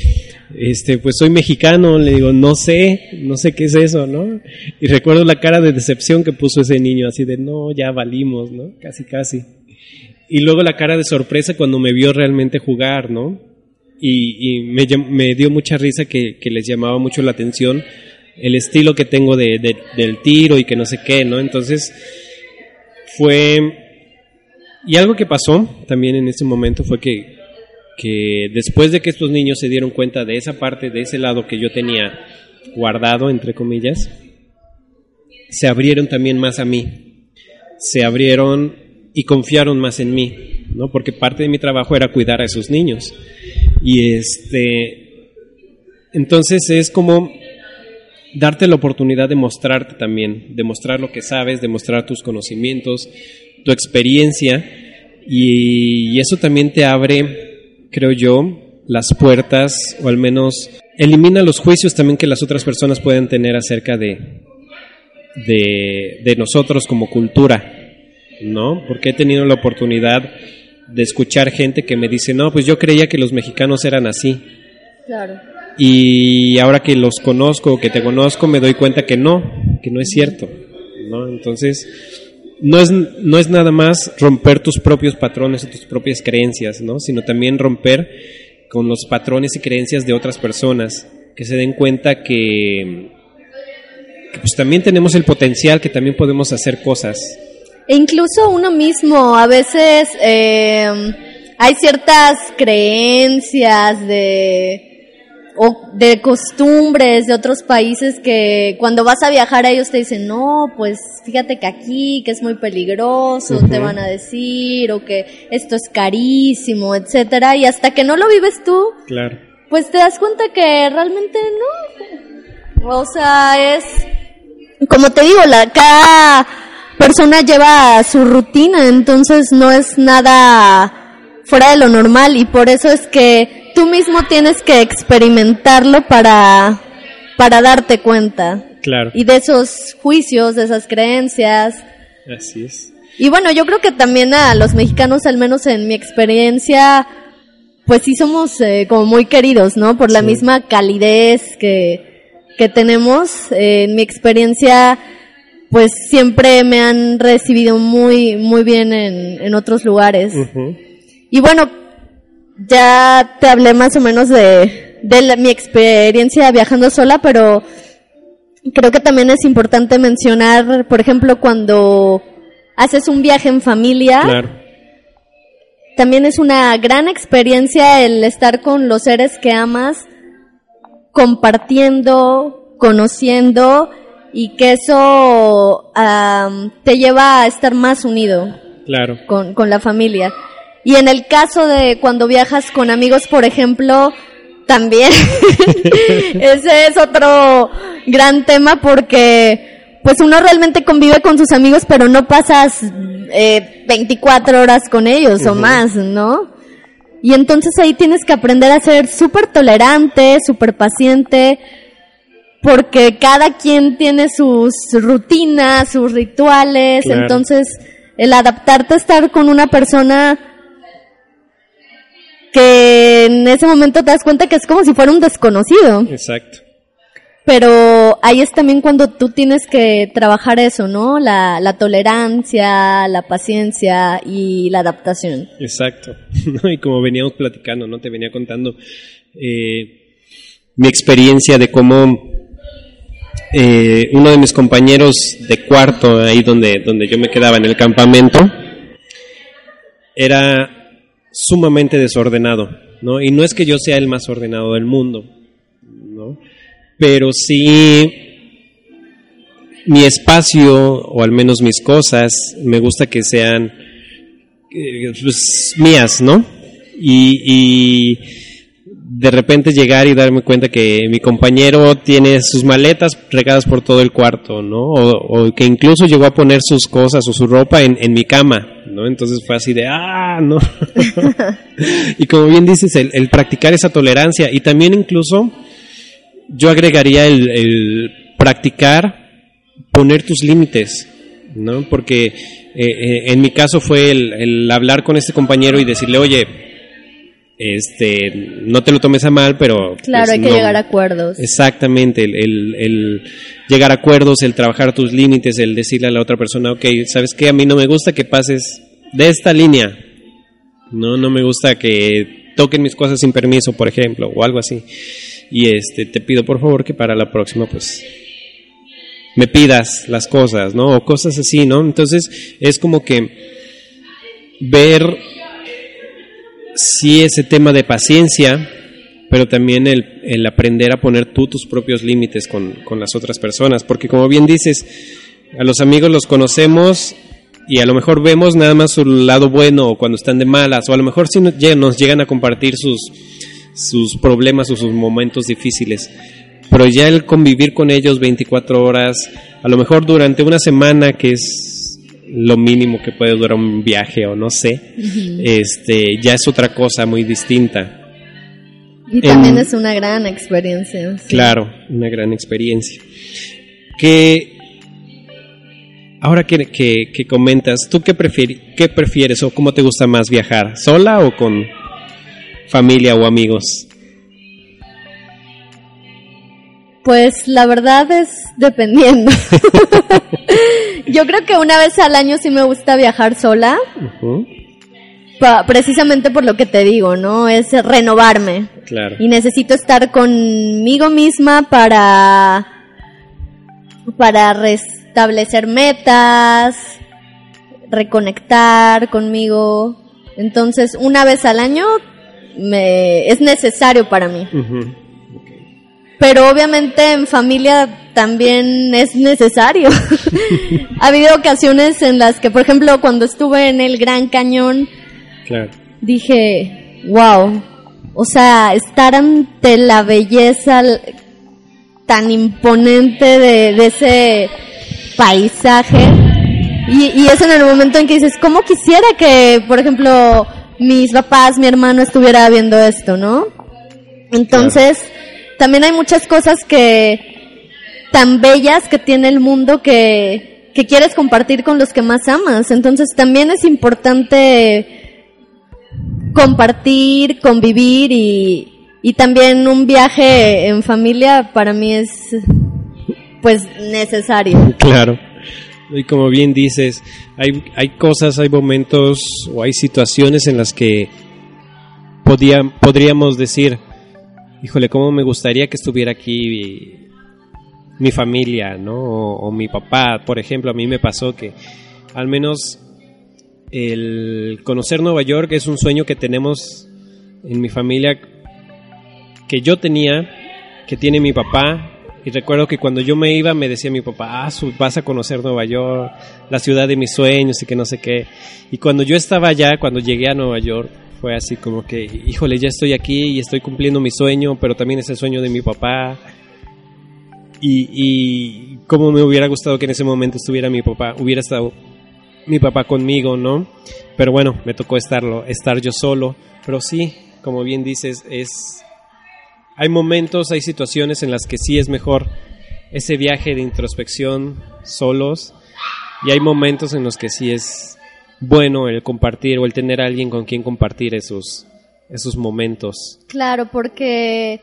este, pues soy mexicano, le digo, no sé, no sé qué es eso, ¿no? Y recuerdo la cara de decepción que puso ese niño, así de, no, ya valimos, ¿no? Casi, casi. Y luego la cara de sorpresa cuando me vio realmente jugar, ¿no? Y, y me, dio mucha risa que, les llamaba mucho la atención el estilo que tengo de- del tiro y que no sé qué, ¿no? Entonces fue... Y algo que pasó también en ese momento fue que, que después de que estos niños se dieron cuenta de esa parte, de ese lado que yo tenía guardado, entre comillas, se abrieron también más a mí. Se abrieron y confiaron más en mí, ¿no? Porque parte de mi trabajo era cuidar a esos niños. Y este. Entonces es como darte la oportunidad de mostrarte también, de mostrar lo que sabes, de mostrar tus conocimientos, tu experiencia, y, y eso también te abre, creo yo, las puertas, o al menos elimina los juicios también que las otras personas pueden tener acerca de, de, de nosotros como cultura, ¿no? Porque he tenido la oportunidad de escuchar gente que me dice, no, pues yo creía que los mexicanos eran así. Claro. Y ahora que los conozco, que te conozco, me doy cuenta que no, que no es cierto, ¿no? Entonces, no es, no es nada más romper tus propios patrones o tus propias creencias, ¿no? Sino también romper con los patrones y creencias de otras personas, que se den cuenta que, que pues también tenemos el potencial, que también podemos hacer cosas. E incluso uno mismo, a veces eh, hay ciertas creencias de o de costumbres de otros países que cuando vas a viajar a ellos te dicen, no, pues fíjate que aquí, que es muy peligroso, te van a decir, o que esto es carísimo, etcétera, y hasta que no lo vives tú, Claro. pues te das cuenta que realmente no. O sea, es como te digo, la cada persona lleva su rutina, entonces no es nada fuera de lo normal y por eso es que tú mismo tienes que experimentarlo para para darte cuenta Claro. y de esos juicios, de esas creencias. Así es. Y bueno, yo creo que también a los mexicanos, al menos en mi experiencia, pues sí somos eh, como muy queridos, ¿no? Por la Sí. misma calidez que, que tenemos. Eh, en mi experiencia, pues siempre me han recibido muy, muy bien en, en otros lugares. Y bueno, ya te hablé más o menos de, de la- mi experiencia viajando sola, pero creo que también es importante mencionar, por ejemplo, cuando haces un viaje en familia, Claro. también es una gran experiencia el estar con los seres que amas, compartiendo, conociendo y que eso am, te lleva a estar más unido Claro. con, con la familia. Y en el caso de cuando viajas con amigos, por ejemplo, también [LAUGHS] ese es otro gran tema porque pues uno realmente convive con sus amigos, pero no pasas eh, 24 horas con ellos o más, ¿no? Y entonces ahí tienes que aprender a ser súper tolerante, súper paciente, porque cada quien tiene sus rutinas, sus rituales, Claro. entonces el adaptarte a estar con una persona que en ese momento te das cuenta que es como si fuera un desconocido. Exacto. Pero ahí es también cuando tú tienes que trabajar eso, ¿no? La, la tolerancia, la paciencia y la adaptación. Exacto. [LAUGHS] Y como veníamos platicando, ¿no? Te venía contando eh, mi experiencia de cómo eh, uno de mis compañeros de cuarto, ahí donde, donde yo me quedaba en el campamento, era sumamente desordenado, ¿no? Y no es que yo sea el más ordenado del mundo, ¿no? Pero sí mi espacio, o al menos mis cosas, me gusta que sean eh, pues, mías, ¿no? Y, y de repente llegar y darme cuenta que mi compañero tiene sus maletas regadas por todo el cuarto, ¿no? O, o que incluso llegó a poner sus cosas o su ropa en, en mi cama, ¿no? Entonces fue así de, ah, no. [LAUGHS] y como bien dices, el, el, practicar esa tolerancia y también incluso yo agregaría el, el practicar poner tus límites, ¿no? Porque eh, eh, en mi caso fue el, el hablar con este compañero y decirle, oye, este, no te lo tomes a mal, pero... Claro, pues, hay que no. llegar a acuerdos. Exactamente, el, el- el llegar a acuerdos, el trabajar tus límites, el decirle a la otra persona, ok, ¿sabes qué? A mí no me gusta que pases de esta línea. No, no me gusta que toquen mis cosas sin permiso, por ejemplo, o algo así. Y este, te pido por favor que para la próxima, pues, me pidas las cosas, ¿no? O cosas así, ¿no? Entonces, es como que ver sí ese tema de paciencia, pero también el, el aprender a poner tú tus propios límites con, con las otras personas, porque como bien dices, a los amigos los conocemos y a lo mejor vemos nada más su lado bueno o cuando están de malas, o a lo mejor sí nos llegan, nos llegan a compartir sus, sus problemas o sus momentos difíciles. Pero ya el convivir con ellos 24 horas, a lo mejor durante una semana, que es lo mínimo que puede durar un viaje o no sé, este ya es otra cosa muy distinta. Y también en- es una gran experiencia. sí. Claro, una gran experiencia. Que ahora que, que- que comentas, ¿tú qué, qué prefieres o cómo te gusta más viajar? ¿Sola o con familia o amigos? Pues la verdad es dependiendo. [LAUGHS] [LAUGHS] Yo creo que una vez al año sí me gusta viajar sola, precisamente por lo que te digo, ¿no? Es renovarme. Claro. Y necesito estar conmigo misma para para restablecer metas, reconectar conmigo. Entonces, una vez al año me es necesario para mí. Pero obviamente en familia también es necesario. [LAUGHS] ha habido ocasiones en las que, por ejemplo, cuando estuve en el Gran Cañón, Claro. dije, wow, o sea, estar ante la belleza tan imponente de, de ese paisaje. Y, y es en el momento en que dices, ¿cómo quisiera que, por ejemplo, mis papás, mi hermano estuviera viendo esto, ¿no? Entonces, también hay muchas cosas que, tan bellas que tiene el mundo que, que quieres compartir con los que más amas. Entonces, también es importante compartir, convivir y, y también un viaje en familia para mí es pues necesario. Claro. Y como bien dices, hay, hay cosas, hay momentos o hay situaciones en las que podríamos decir, híjole, cómo me gustaría que estuviera aquí mi, mi familia, ¿no? O, mi papá, por ejemplo, a mí me pasó que al menos el conocer Nueva York es un sueño que tenemos en mi familia, que yo tenía, que tiene mi papá, y recuerdo que cuando yo me iba me decía mi papá, ah, vas a conocer Nueva York, la ciudad de mis sueños y que no sé qué. Y cuando yo estaba allá, cuando llegué a Nueva York, fue así como que, híjole, ya estoy aquí y estoy cumpliendo mi sueño, pero también es el sueño de mi papá. Y, y cómo me hubiera gustado que en ese momento estuviera mi papá, hubiera estado mi papá conmigo, ¿no? Pero bueno, me tocó estarlo, estar yo solo. Pero sí, como bien dices, es hay momentos, hay situaciones en las que sí es mejor ese viaje de introspección solos y hay momentos en los que sí es bueno el compartir o el tener a alguien con quien compartir esos esos momentos. Claro, porque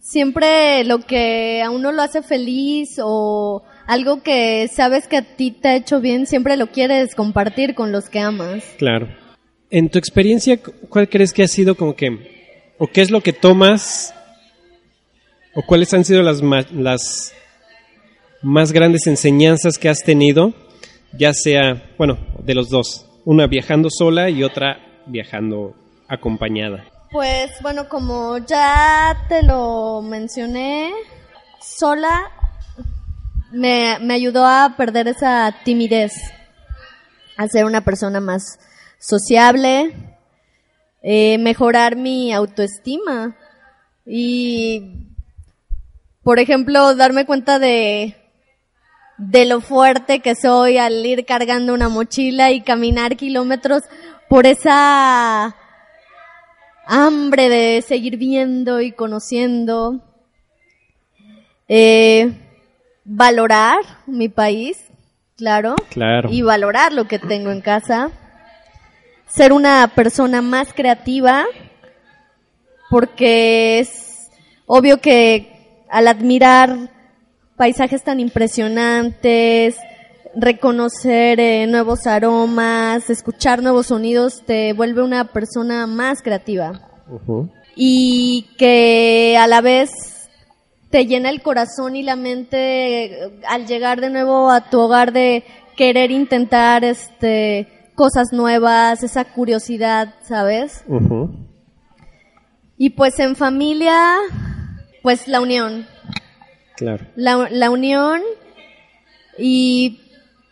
siempre lo que a uno lo hace feliz o algo que sabes que a ti te ha hecho bien, siempre lo quieres compartir con los que amas. Claro. En tu experiencia, ¿cuál crees que ha sido como que, o qué es lo que tomas, o cuáles han sido las, las más grandes enseñanzas que has tenido, ya sea, bueno, de los dos, una viajando sola y otra viajando acompañada? Pues bueno, como ya te lo mencioné, sola me, me ayudó a perder esa timidez, a ser una persona más sociable, eh, mejorar mi autoestima y, por ejemplo, darme cuenta de, de lo fuerte que soy al ir cargando una mochila y caminar kilómetros por esa hambre de seguir viendo y conociendo. Eh, valorar mi país, claro. Claro. Y valorar lo que tengo en casa. Ser una persona más creativa, porque es obvio que al admirar paisajes tan impresionantes, reconocer eh, nuevos aromas, escuchar nuevos sonidos, te vuelve una persona más creativa. Y que a la vez te llena el corazón y la mente eh, al llegar de nuevo a tu hogar de querer intentar este cosas nuevas, esa curiosidad, ¿sabes? Y pues en familia, pues la unión. Claro. La, la unión y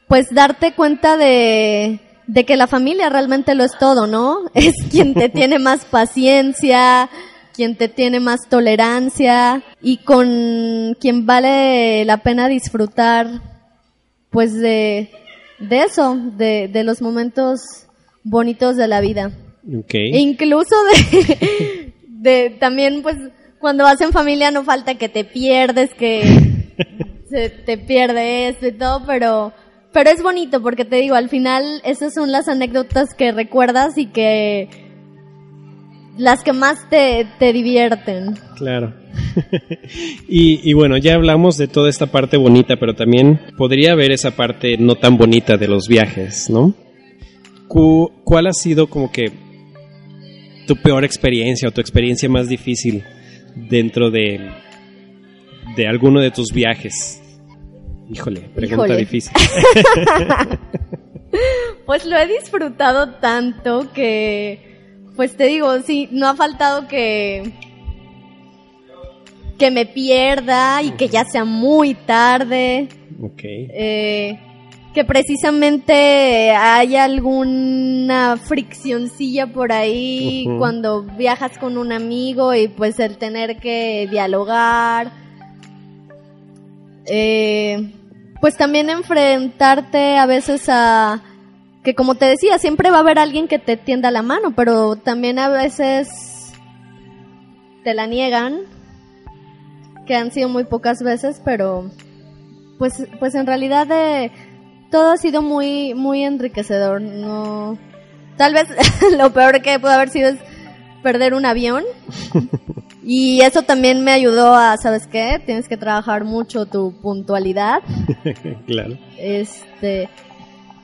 pues darte cuenta de, de que la familia realmente lo es todo, ¿no? [LAUGHS] Es quien te tiene más paciencia, quien te tiene más tolerancia y con quien vale la pena disfrutar pues de, de eso, de, de los momentos bonitos de la vida. Okay. E incluso de, [LAUGHS] de también pues cuando vas en familia no falta que te pierdes, que [LAUGHS] se te pierde esto y todo, pero pero es bonito porque te digo, al final esas son las anécdotas que recuerdas y que las que más te, te divierten. Claro. [LAUGHS] y, y, bueno, ya hablamos de toda esta parte bonita, pero también podría haber esa parte no tan bonita de los viajes, ¿no? Cu ¿Cuál ha sido como que tu peor experiencia o tu experiencia más difícil dentro de, de alguno de tus viajes? Híjole, pregunta Híjole. difícil. [LAUGHS] pues lo he disfrutado tanto que, pues te digo, sí, no ha faltado que que me pierda y que ya sea muy tarde. Ok. Eh, que precisamente haya alguna friccioncilla por ahí cuando viajas con un amigo y pues el tener que dialogar. Eh, pues también enfrentarte a veces a que como te decía, siempre va a haber alguien que te tienda la mano, pero también a veces te la niegan, que han sido muy pocas veces, pero pues pues en realidad eh, todo ha sido muy muy enriquecedor, no tal vez [LAUGHS] lo peor que pudo haber sido es perder un avión. [LAUGHS] Y eso también me ayudó a, ¿sabes qué? Tienes que trabajar mucho tu puntualidad. [LAUGHS] claro. Este,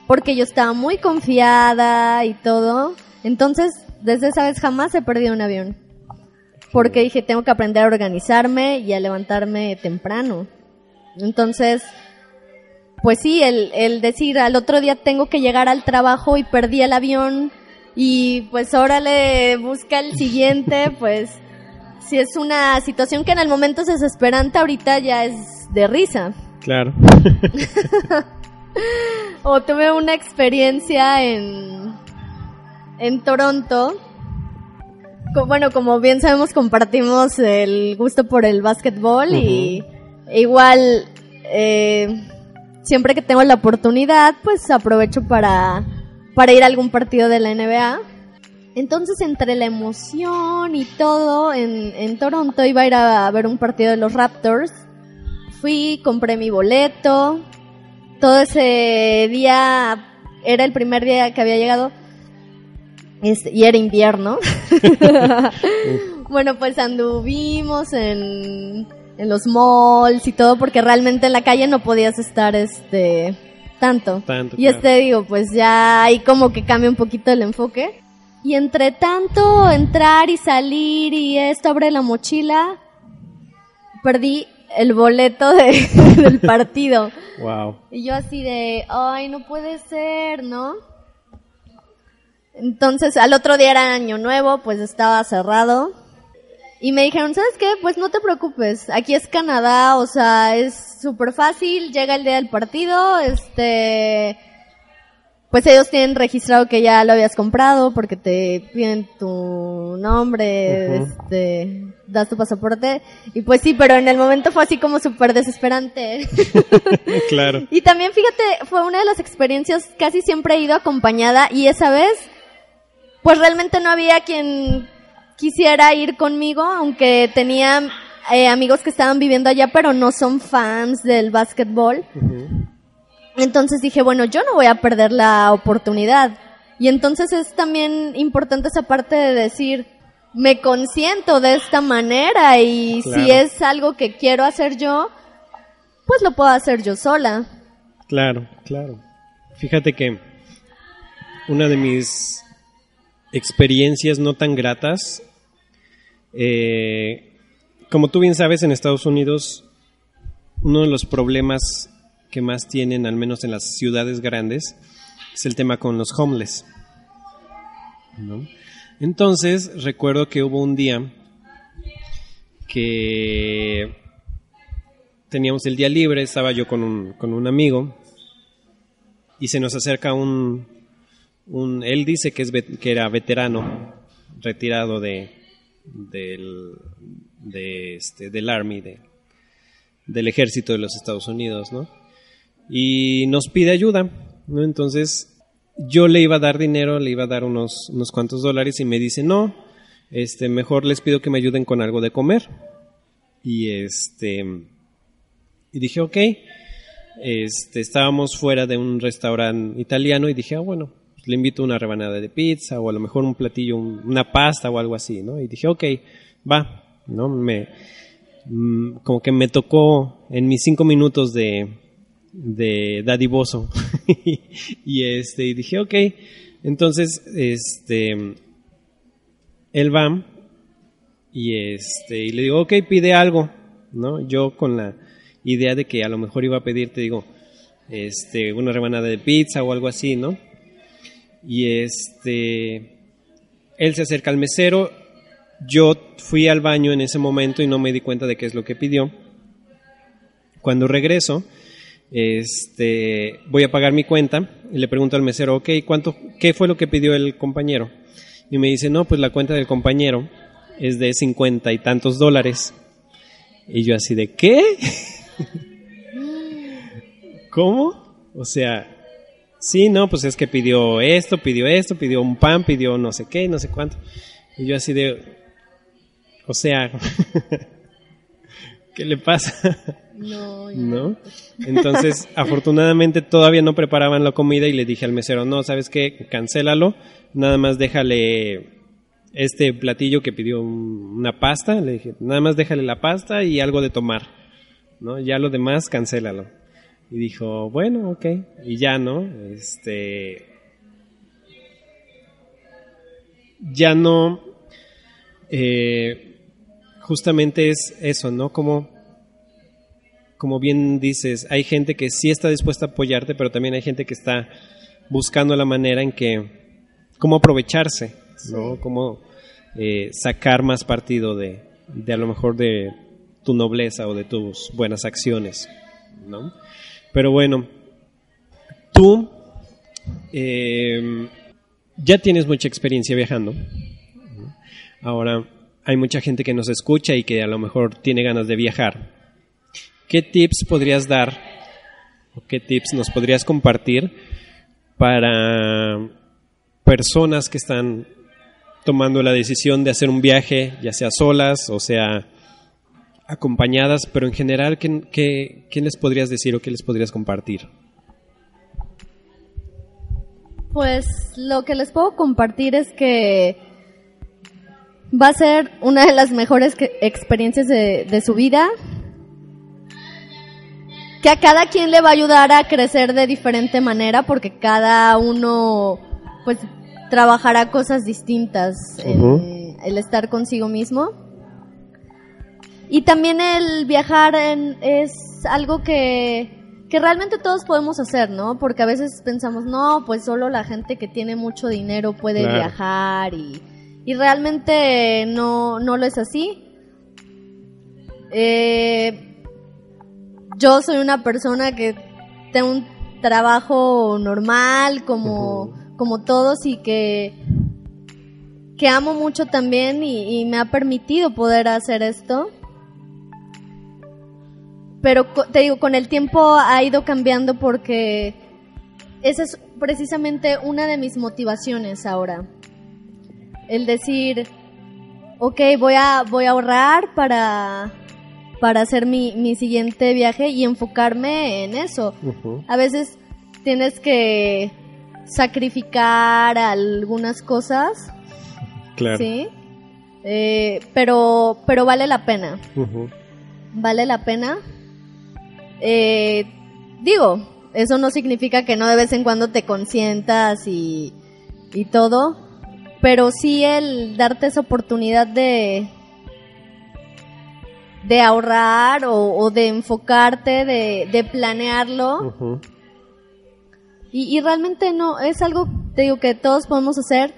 porque yo estaba muy confiada y todo. Entonces, desde esa vez jamás he perdido un avión. Porque dije, tengo que aprender a organizarme y a levantarme temprano. Entonces, pues sí, el, el decir al otro día tengo que llegar al trabajo y perdí el avión y pues órale, busca el siguiente, [LAUGHS] pues si es una situación que en el momento es desesperante, ahorita ya es de risa. Claro. [LAUGHS] O tuve una experiencia en, en Toronto. Bueno, como bien sabemos, compartimos el gusto por el básquetbol y e igual, eh, siempre que tengo la oportunidad, pues aprovecho para, para ir a algún partido de la NBA. Entonces, entre la emoción y todo, en, en Toronto iba a ir a ver un partido de los Raptors. Fui, compré mi boleto, todo ese día era el primer día que había llegado Este, y era invierno. [LAUGHS] [LAUGHS] bueno, pues anduvimos en, en los malls y todo porque realmente en la calle no podías estar este tanto. Tanto, y claro. este digo, pues ya ahí como que cambia un poquito el enfoque. Y entre tanto entrar y salir y esto abre la mochila, perdí el boleto de- [LAUGHS] del partido. Wow. Y yo así de, ay, no puede ser, ¿no? Entonces, al otro día era año nuevo, pues estaba cerrado. Y me dijeron, ¿sabes qué? Pues no te preocupes, aquí es Canadá, o sea, es súper fácil, llega el día del partido, este, pues ellos tienen registrado que ya lo habías comprado porque te piden tu nombre, este, das tu pasaporte. Y pues sí, pero en el momento fue así como súper desesperante. [LAUGHS] claro. Y también, fíjate, fue una de las experiencias, casi siempre he ido acompañada y esa vez, pues realmente no había quien quisiera ir conmigo, aunque tenía eh, amigos que estaban viviendo allá, pero no son fans del básquetbol. Entonces dije, bueno, yo no voy a perder la oportunidad. Y entonces es también importante esa parte de decir, me consiento de esta manera y Claro. si es algo que quiero hacer yo, pues lo puedo hacer yo sola. Claro, claro. Fíjate que una de mis experiencias no tan gratas, eh, como tú bien sabes, en Estados Unidos, uno de los problemas que más tienen, al menos en las ciudades grandes, es el tema con los homeless. Entonces, recuerdo que hubo un día que teníamos el día libre, estaba yo con un, con un amigo y se nos acerca un, un él dice que, es, que era veterano, retirado de, del, de este, del Army, de, del ejército de los Estados Unidos, ¿no? Y nos pide ayuda. Entonces yo le iba a dar dinero, le iba a dar unos, unos cuantos dólares y me dice, no, este, mejor les pido que me ayuden con algo de comer. Y este, y dije, ok, este, estábamos fuera de un restaurante italiano y dije, ah, bueno, le invito una rebanada de pizza o a lo mejor un platillo, un- una pasta o algo así, ¿no? Y dije, ok, va, ¿no? Me, mm, como que me tocó en mis cinco minutos de, de dadivoso. [LAUGHS] y este, y dije, ok, entonces, este, él va y este, y le digo, ok, pide algo, ¿no? Yo con la idea de que a lo mejor iba a pedir, te digo, este, una rebanada de pizza o algo así, ¿no? Y este, él se acerca al mesero, yo fui al baño en ese momento y no me di cuenta de qué es lo que pidió. Cuando regreso, este, voy a pagar mi cuenta y le pregunto al mesero, ok, ¿cuánto, qué fue lo que pidió el compañero? Y me dice, no, pues la cuenta del compañero es de cincuenta y tantos dólares. Y yo así de, ¿qué? [LAUGHS] ¿Cómo? O sea, sí, no, pues es que pidió esto, pidió esto, pidió un pan, pidió no sé qué, no sé cuánto. Y yo así de, o sea, [LAUGHS] ¿qué le pasa? No, ¿no? Entonces, [LAUGHS] afortunadamente todavía no preparaban la comida y le dije al mesero, no, ¿sabes qué? Cancélalo, nada más déjale este platillo que pidió un- una pasta, le dije, nada más déjale la pasta y algo de tomar, ¿no? Ya lo demás, cancélalo. Y dijo, bueno, ok, y ya, ¿no? Este... Ya no... eh, justamente es eso, ¿no? Como como bien dices, hay gente que sí está dispuesta a apoyarte, pero también hay gente que está buscando la manera en que, cómo aprovecharse, ¿no? Cómo eh, sacar más partido de, de a lo mejor de tu nobleza o de tus buenas acciones, ¿no? Pero bueno, tú eh, ya tienes mucha experiencia viajando. Ahora, hay mucha gente que nos escucha y que a lo mejor tiene ganas de viajar. ¿Qué tips podrías dar o qué tips nos podrías compartir para personas que están tomando la decisión de hacer un viaje, ya sea solas o sea acompañadas, pero en general, ¿qué, qué, qué les podrías decir o qué les podrías compartir? Pues lo que les puedo compartir es que va a ser una de las mejores experiencias de, de su vida, que a cada quien le va a ayudar a crecer de diferente manera porque cada uno pues trabajará cosas distintas el estar consigo mismo y también el viajar es algo que que realmente todos podemos hacer, ¿no? Porque a veces pensamos, no, pues solo la gente que tiene mucho dinero puede viajar y, y realmente no, no lo es así. Eh, yo soy una persona que tengo un trabajo normal como, como todos y que, que amo mucho también y, me ha permitido poder hacer esto. Pero te digo, con el tiempo ha ido cambiando porque esa es precisamente una de mis motivaciones ahora. El decir, ok, voy a, voy a ahorrar para, para hacer mi, mi siguiente viaje y enfocarme en eso. A veces tienes que sacrificar algunas cosas. Claro. Sí. Eh, pero, pero vale la pena. Vale la pena. Eh, digo, eso no significa que no de vez en cuando te consientas y, y todo. Pero sí el darte esa oportunidad de, de ahorrar o, de enfocarte, de, planearlo. y, realmente no, es algo, te digo, que todos podemos hacer.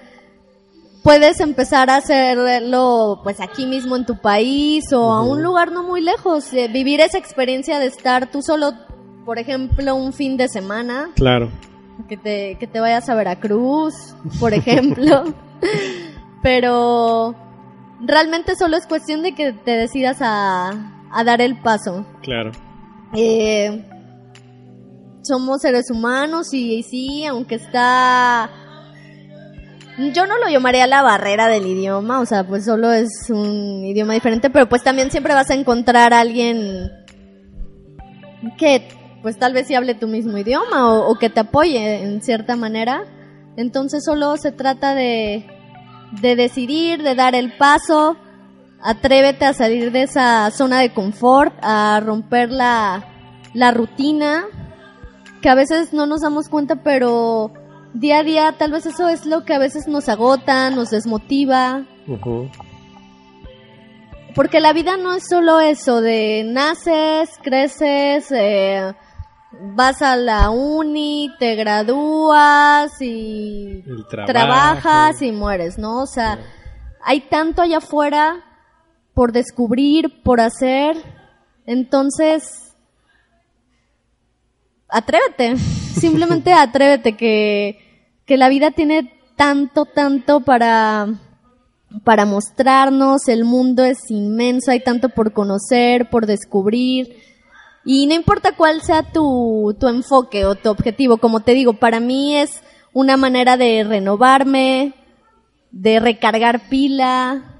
Puedes empezar a hacerlo pues aquí mismo en tu país o a un lugar no muy lejos. Eh, vivir esa experiencia de estar tú solo, por ejemplo, un fin de semana. Claro. Que te, que te vayas a Veracruz, por ejemplo. [LAUGHS] Pero realmente solo es cuestión de que te decidas a, dar el paso. Claro. Eh, somos seres humanos y, sí, aunque está... Yo no lo llamaría la barrera del idioma, o sea, pues solo es un idioma diferente, pero pues también siempre vas a encontrar a alguien que pues tal vez sí hable tu mismo idioma o que te apoye en cierta manera. Entonces solo se trata de, de decidir, de dar el paso, atrévete a salir de esa zona de confort, a romper la, la rutina, que a veces no nos damos cuenta, pero día a día tal vez eso es lo que a veces nos agota, nos desmotiva. Porque la vida no es solo eso de naces, creces, eh, vas a la uni, te gradúas y trabajas y mueres, ¿no? O sea, hay tanto allá afuera por descubrir, por hacer. Entonces, atrévete, simplemente atrévete que, que la vida tiene tanto, tanto para, para mostrarnos, el mundo es inmenso, hay tanto por conocer, por descubrir y no importa cuál sea tu, tu enfoque o tu objetivo, como te digo, para mí es una manera de renovarme, de recargar pila,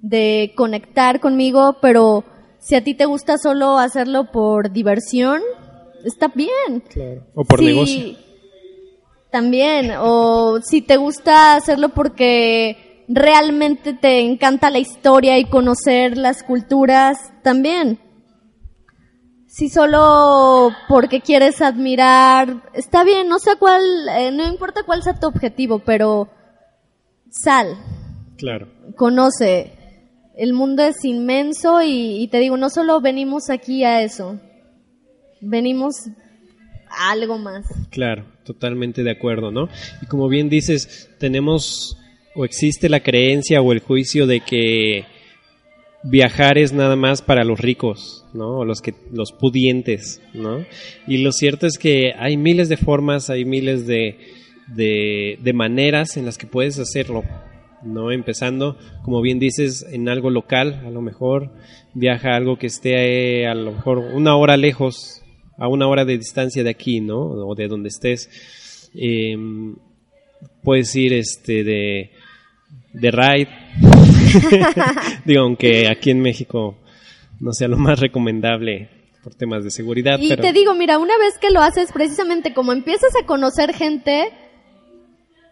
de conectar conmigo, pero si a ti te gusta solo hacerlo por diversión, está bien. Claro. O por negocio. También, o si te gusta hacerlo porque realmente te encanta la historia y conocer las culturas, también si solo porque quieres admirar, está bien, no sé cuál, eh, no importa cuál sea tu objetivo, pero sal. Claro. Conoce. El mundo es inmenso y, te digo, no solo venimos aquí a eso, venimos a algo más. Claro, totalmente de acuerdo, ¿no? Y como bien dices, tenemos o existe la creencia o el juicio de que viajar es nada más para los ricos, ¿no? O los que los pudientes, ¿no? Y lo cierto es que hay miles de formas, hay miles de, de, maneras en las que puedes hacerlo, ¿no? Empezando, como bien dices, en algo local, a lo mejor viaja algo que esté a lo mejor una hora lejos, a una hora de distancia de aquí, ¿no? O de donde estés. Em, puedes ir este de, de ride [LAUGHS] Digo, aunque aquí en México no sea lo más recomendable por temas de seguridad. Y te digo, mira, una vez que lo haces, precisamente como empiezas a conocer gente,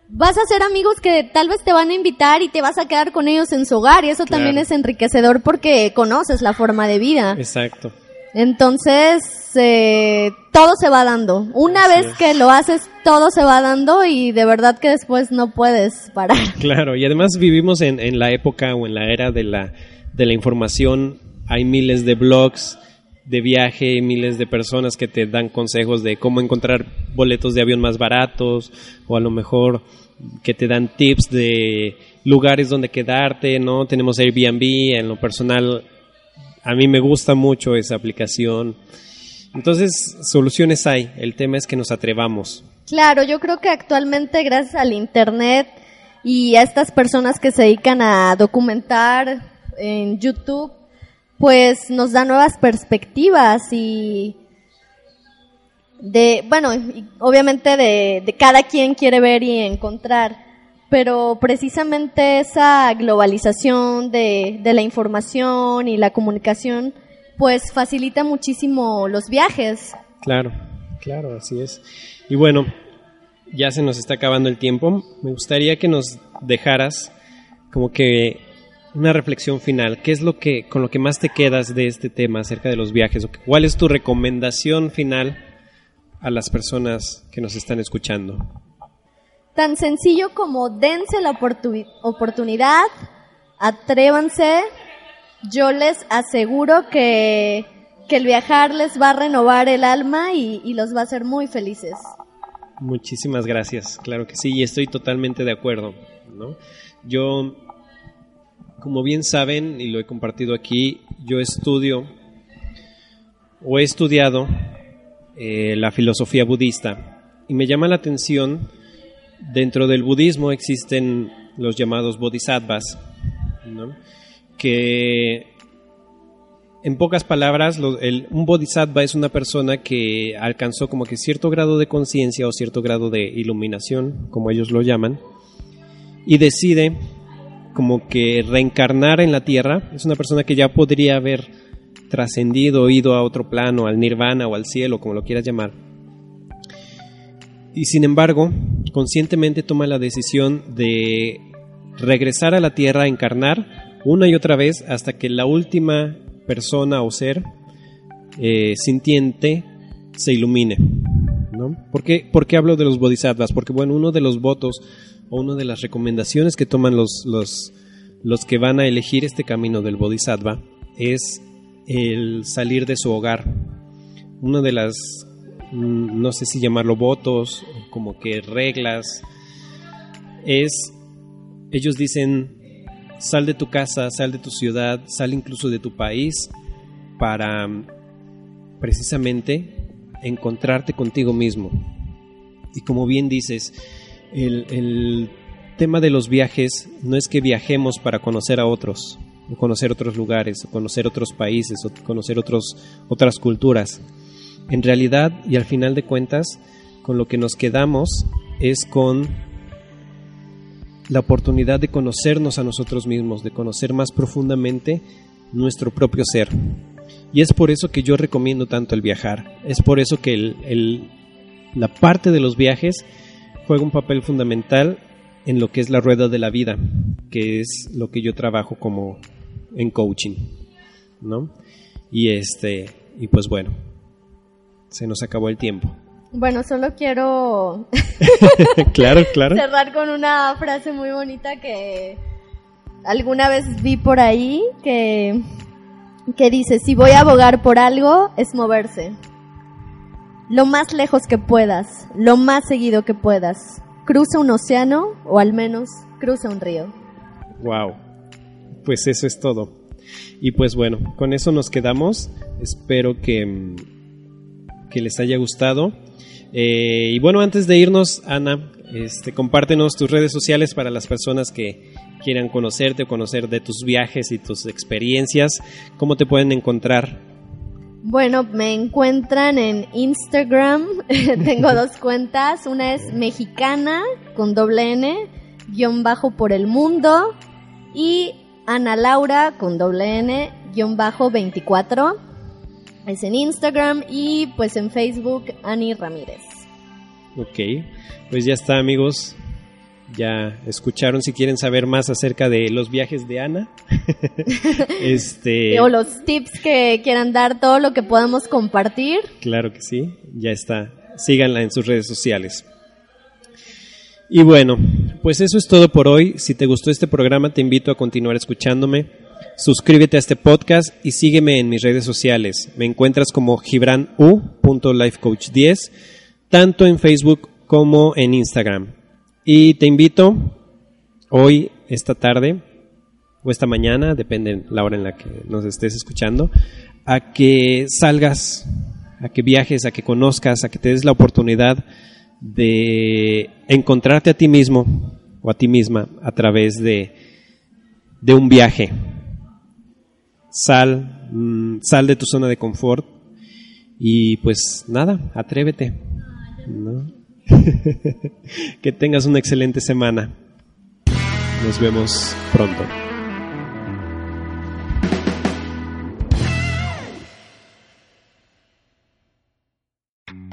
vas a hacer amigos que tal vez te van a invitar y te vas a quedar con ellos en su hogar y eso también es enriquecedor porque conoces la forma de vida. Exacto. Entonces, eh, todo se va dando. Una Así vez es. que lo haces, todo se va dando y de verdad que después no puedes parar. [LAUGHS] Claro, y además vivimos en, en la época o en la era de la, de la información. Hay miles de blogs de viaje, miles de personas que te dan consejos de cómo encontrar boletos de avión más baratos o a lo mejor que te dan tips de lugares donde quedarte, ¿no? Tenemos Airbnb, en lo personal a mí me gusta mucho esa aplicación. Entonces, soluciones hay, el tema es que nos atrevamos. Claro, yo creo que actualmente gracias al Internet y a estas personas que se dedican a documentar en YouTube, pues nos da nuevas perspectivas y de, bueno, obviamente de, de cada quien quiere ver y encontrar, pero precisamente esa globalización de, de la información y la comunicación, pues facilita muchísimo los viajes. Claro, claro, así es. Y bueno, ya se nos está acabando el tiempo. Me gustaría que nos dejaras como que una reflexión final. ¿Qué es lo que con lo que más te quedas de este tema acerca de los viajes? ¿O ¿Cuál es tu recomendación final a las personas que nos están escuchando? Tan sencillo como dense la oportu- oportunidad, atrévanse. Yo les aseguro que, que el viajar les va a renovar el alma y, y los va a hacer muy felices. Muchísimas gracias, claro que sí, y estoy totalmente de acuerdo. ¿no? Yo, como bien saben, y lo he compartido aquí, yo estudio o he estudiado eh, la filosofía budista y me llama la atención, dentro del budismo existen los llamados bodhisattvas, ¿no? Que en pocas palabras, un bodhisattva es una persona que alcanzó como que cierto grado de conciencia o cierto grado de iluminación, como ellos lo llaman, y decide como que reencarnar en la tierra. Es una persona que ya podría haber trascendido, ido a otro plano, al nirvana o al cielo, como lo quieras llamar. Y sin embargo, conscientemente toma la decisión de regresar a la tierra, a encarnar una y otra vez hasta que la última persona o ser eh, sintiente se ilumine. ¿no? ¿Por, qué, por qué hablo de los bodhisattvas? Porque bueno, uno de los votos o una de las recomendaciones que toman los, los, los que van a elegir este camino del bodhisattva es el salir de su hogar. Una de las, mm, no sé si llamarlo votos, como que reglas, es, ellos dicen, sal de tu casa, sal de tu ciudad, sal incluso de tu país para mm, precisamente encontrarte contigo mismo. Y como bien dices, el, el tema de los viajes no es que viajemos para conocer a otros, o conocer otros lugares, o conocer otros países, o conocer otros, otras culturas. En realidad, y al final de cuentas, con lo que nos quedamos es con la oportunidad de conocernos a nosotros mismos, de conocer más profundamente nuestro propio ser. Y es por eso que yo recomiendo tanto el viajar. Es por eso que el- la parte de los viajes juega un papel fundamental en lo que es la rueda de la vida, que es lo que yo trabajo como en coaching, ¿no? Y este, y pues bueno, se nos acabó el tiempo. Bueno, solo quiero [LAUGHS] claro, claro. cerrar con una frase muy bonita que alguna vez vi por ahí que, que dice, si voy a abogar por algo, es moverse. Lo más lejos que puedas, lo más seguido que puedas. Cruza un océano o al menos cruza un río. Wow. Pues eso es todo. Y pues bueno, con eso nos quedamos. Espero que, que les haya gustado. Eh, y bueno, antes de irnos, Ana, este, compártenos tus redes sociales para las personas que quieran conocerte o conocer de tus viajes y tus experiencias. ¿Cómo te pueden encontrar? Bueno, me encuentran en Instagram. [LAUGHS] Tengo dos cuentas. Una es mexicana con doble N, guion bajo por el mundo. Y Ana Laura con doble N, guion bajo 24. Es en Instagram y pues en Facebook Ani Ramírez. Ok, pues ya está amigos. ya escucharon si quieren saber más acerca de los viajes de Ana. [LAUGHS] este, [LAUGHS] o los tips que quieran dar, todo lo que podamos compartir. Claro que sí, ya está. Síganla en sus redes sociales. Y bueno, pues eso es todo por hoy. Si te gustó este programa, te invito a continuar escuchándome. Suscríbete a este podcast y sígueme en mis redes sociales. Me encuentras como gibranu.lifecoach10, tanto en Facebook como en Instagram. Y te invito hoy, esta tarde, o esta mañana, depende la hora en la que nos estés escuchando, a que salgas, a que viajes, a que conozcas, a que te des la oportunidad de encontrarte a ti mismo o a ti misma a través de, de un viaje. Sal, mm, sal de tu zona de confort y pues nada, atrévete. [LAUGHS] que tengas una excelente semana. Nos vemos pronto.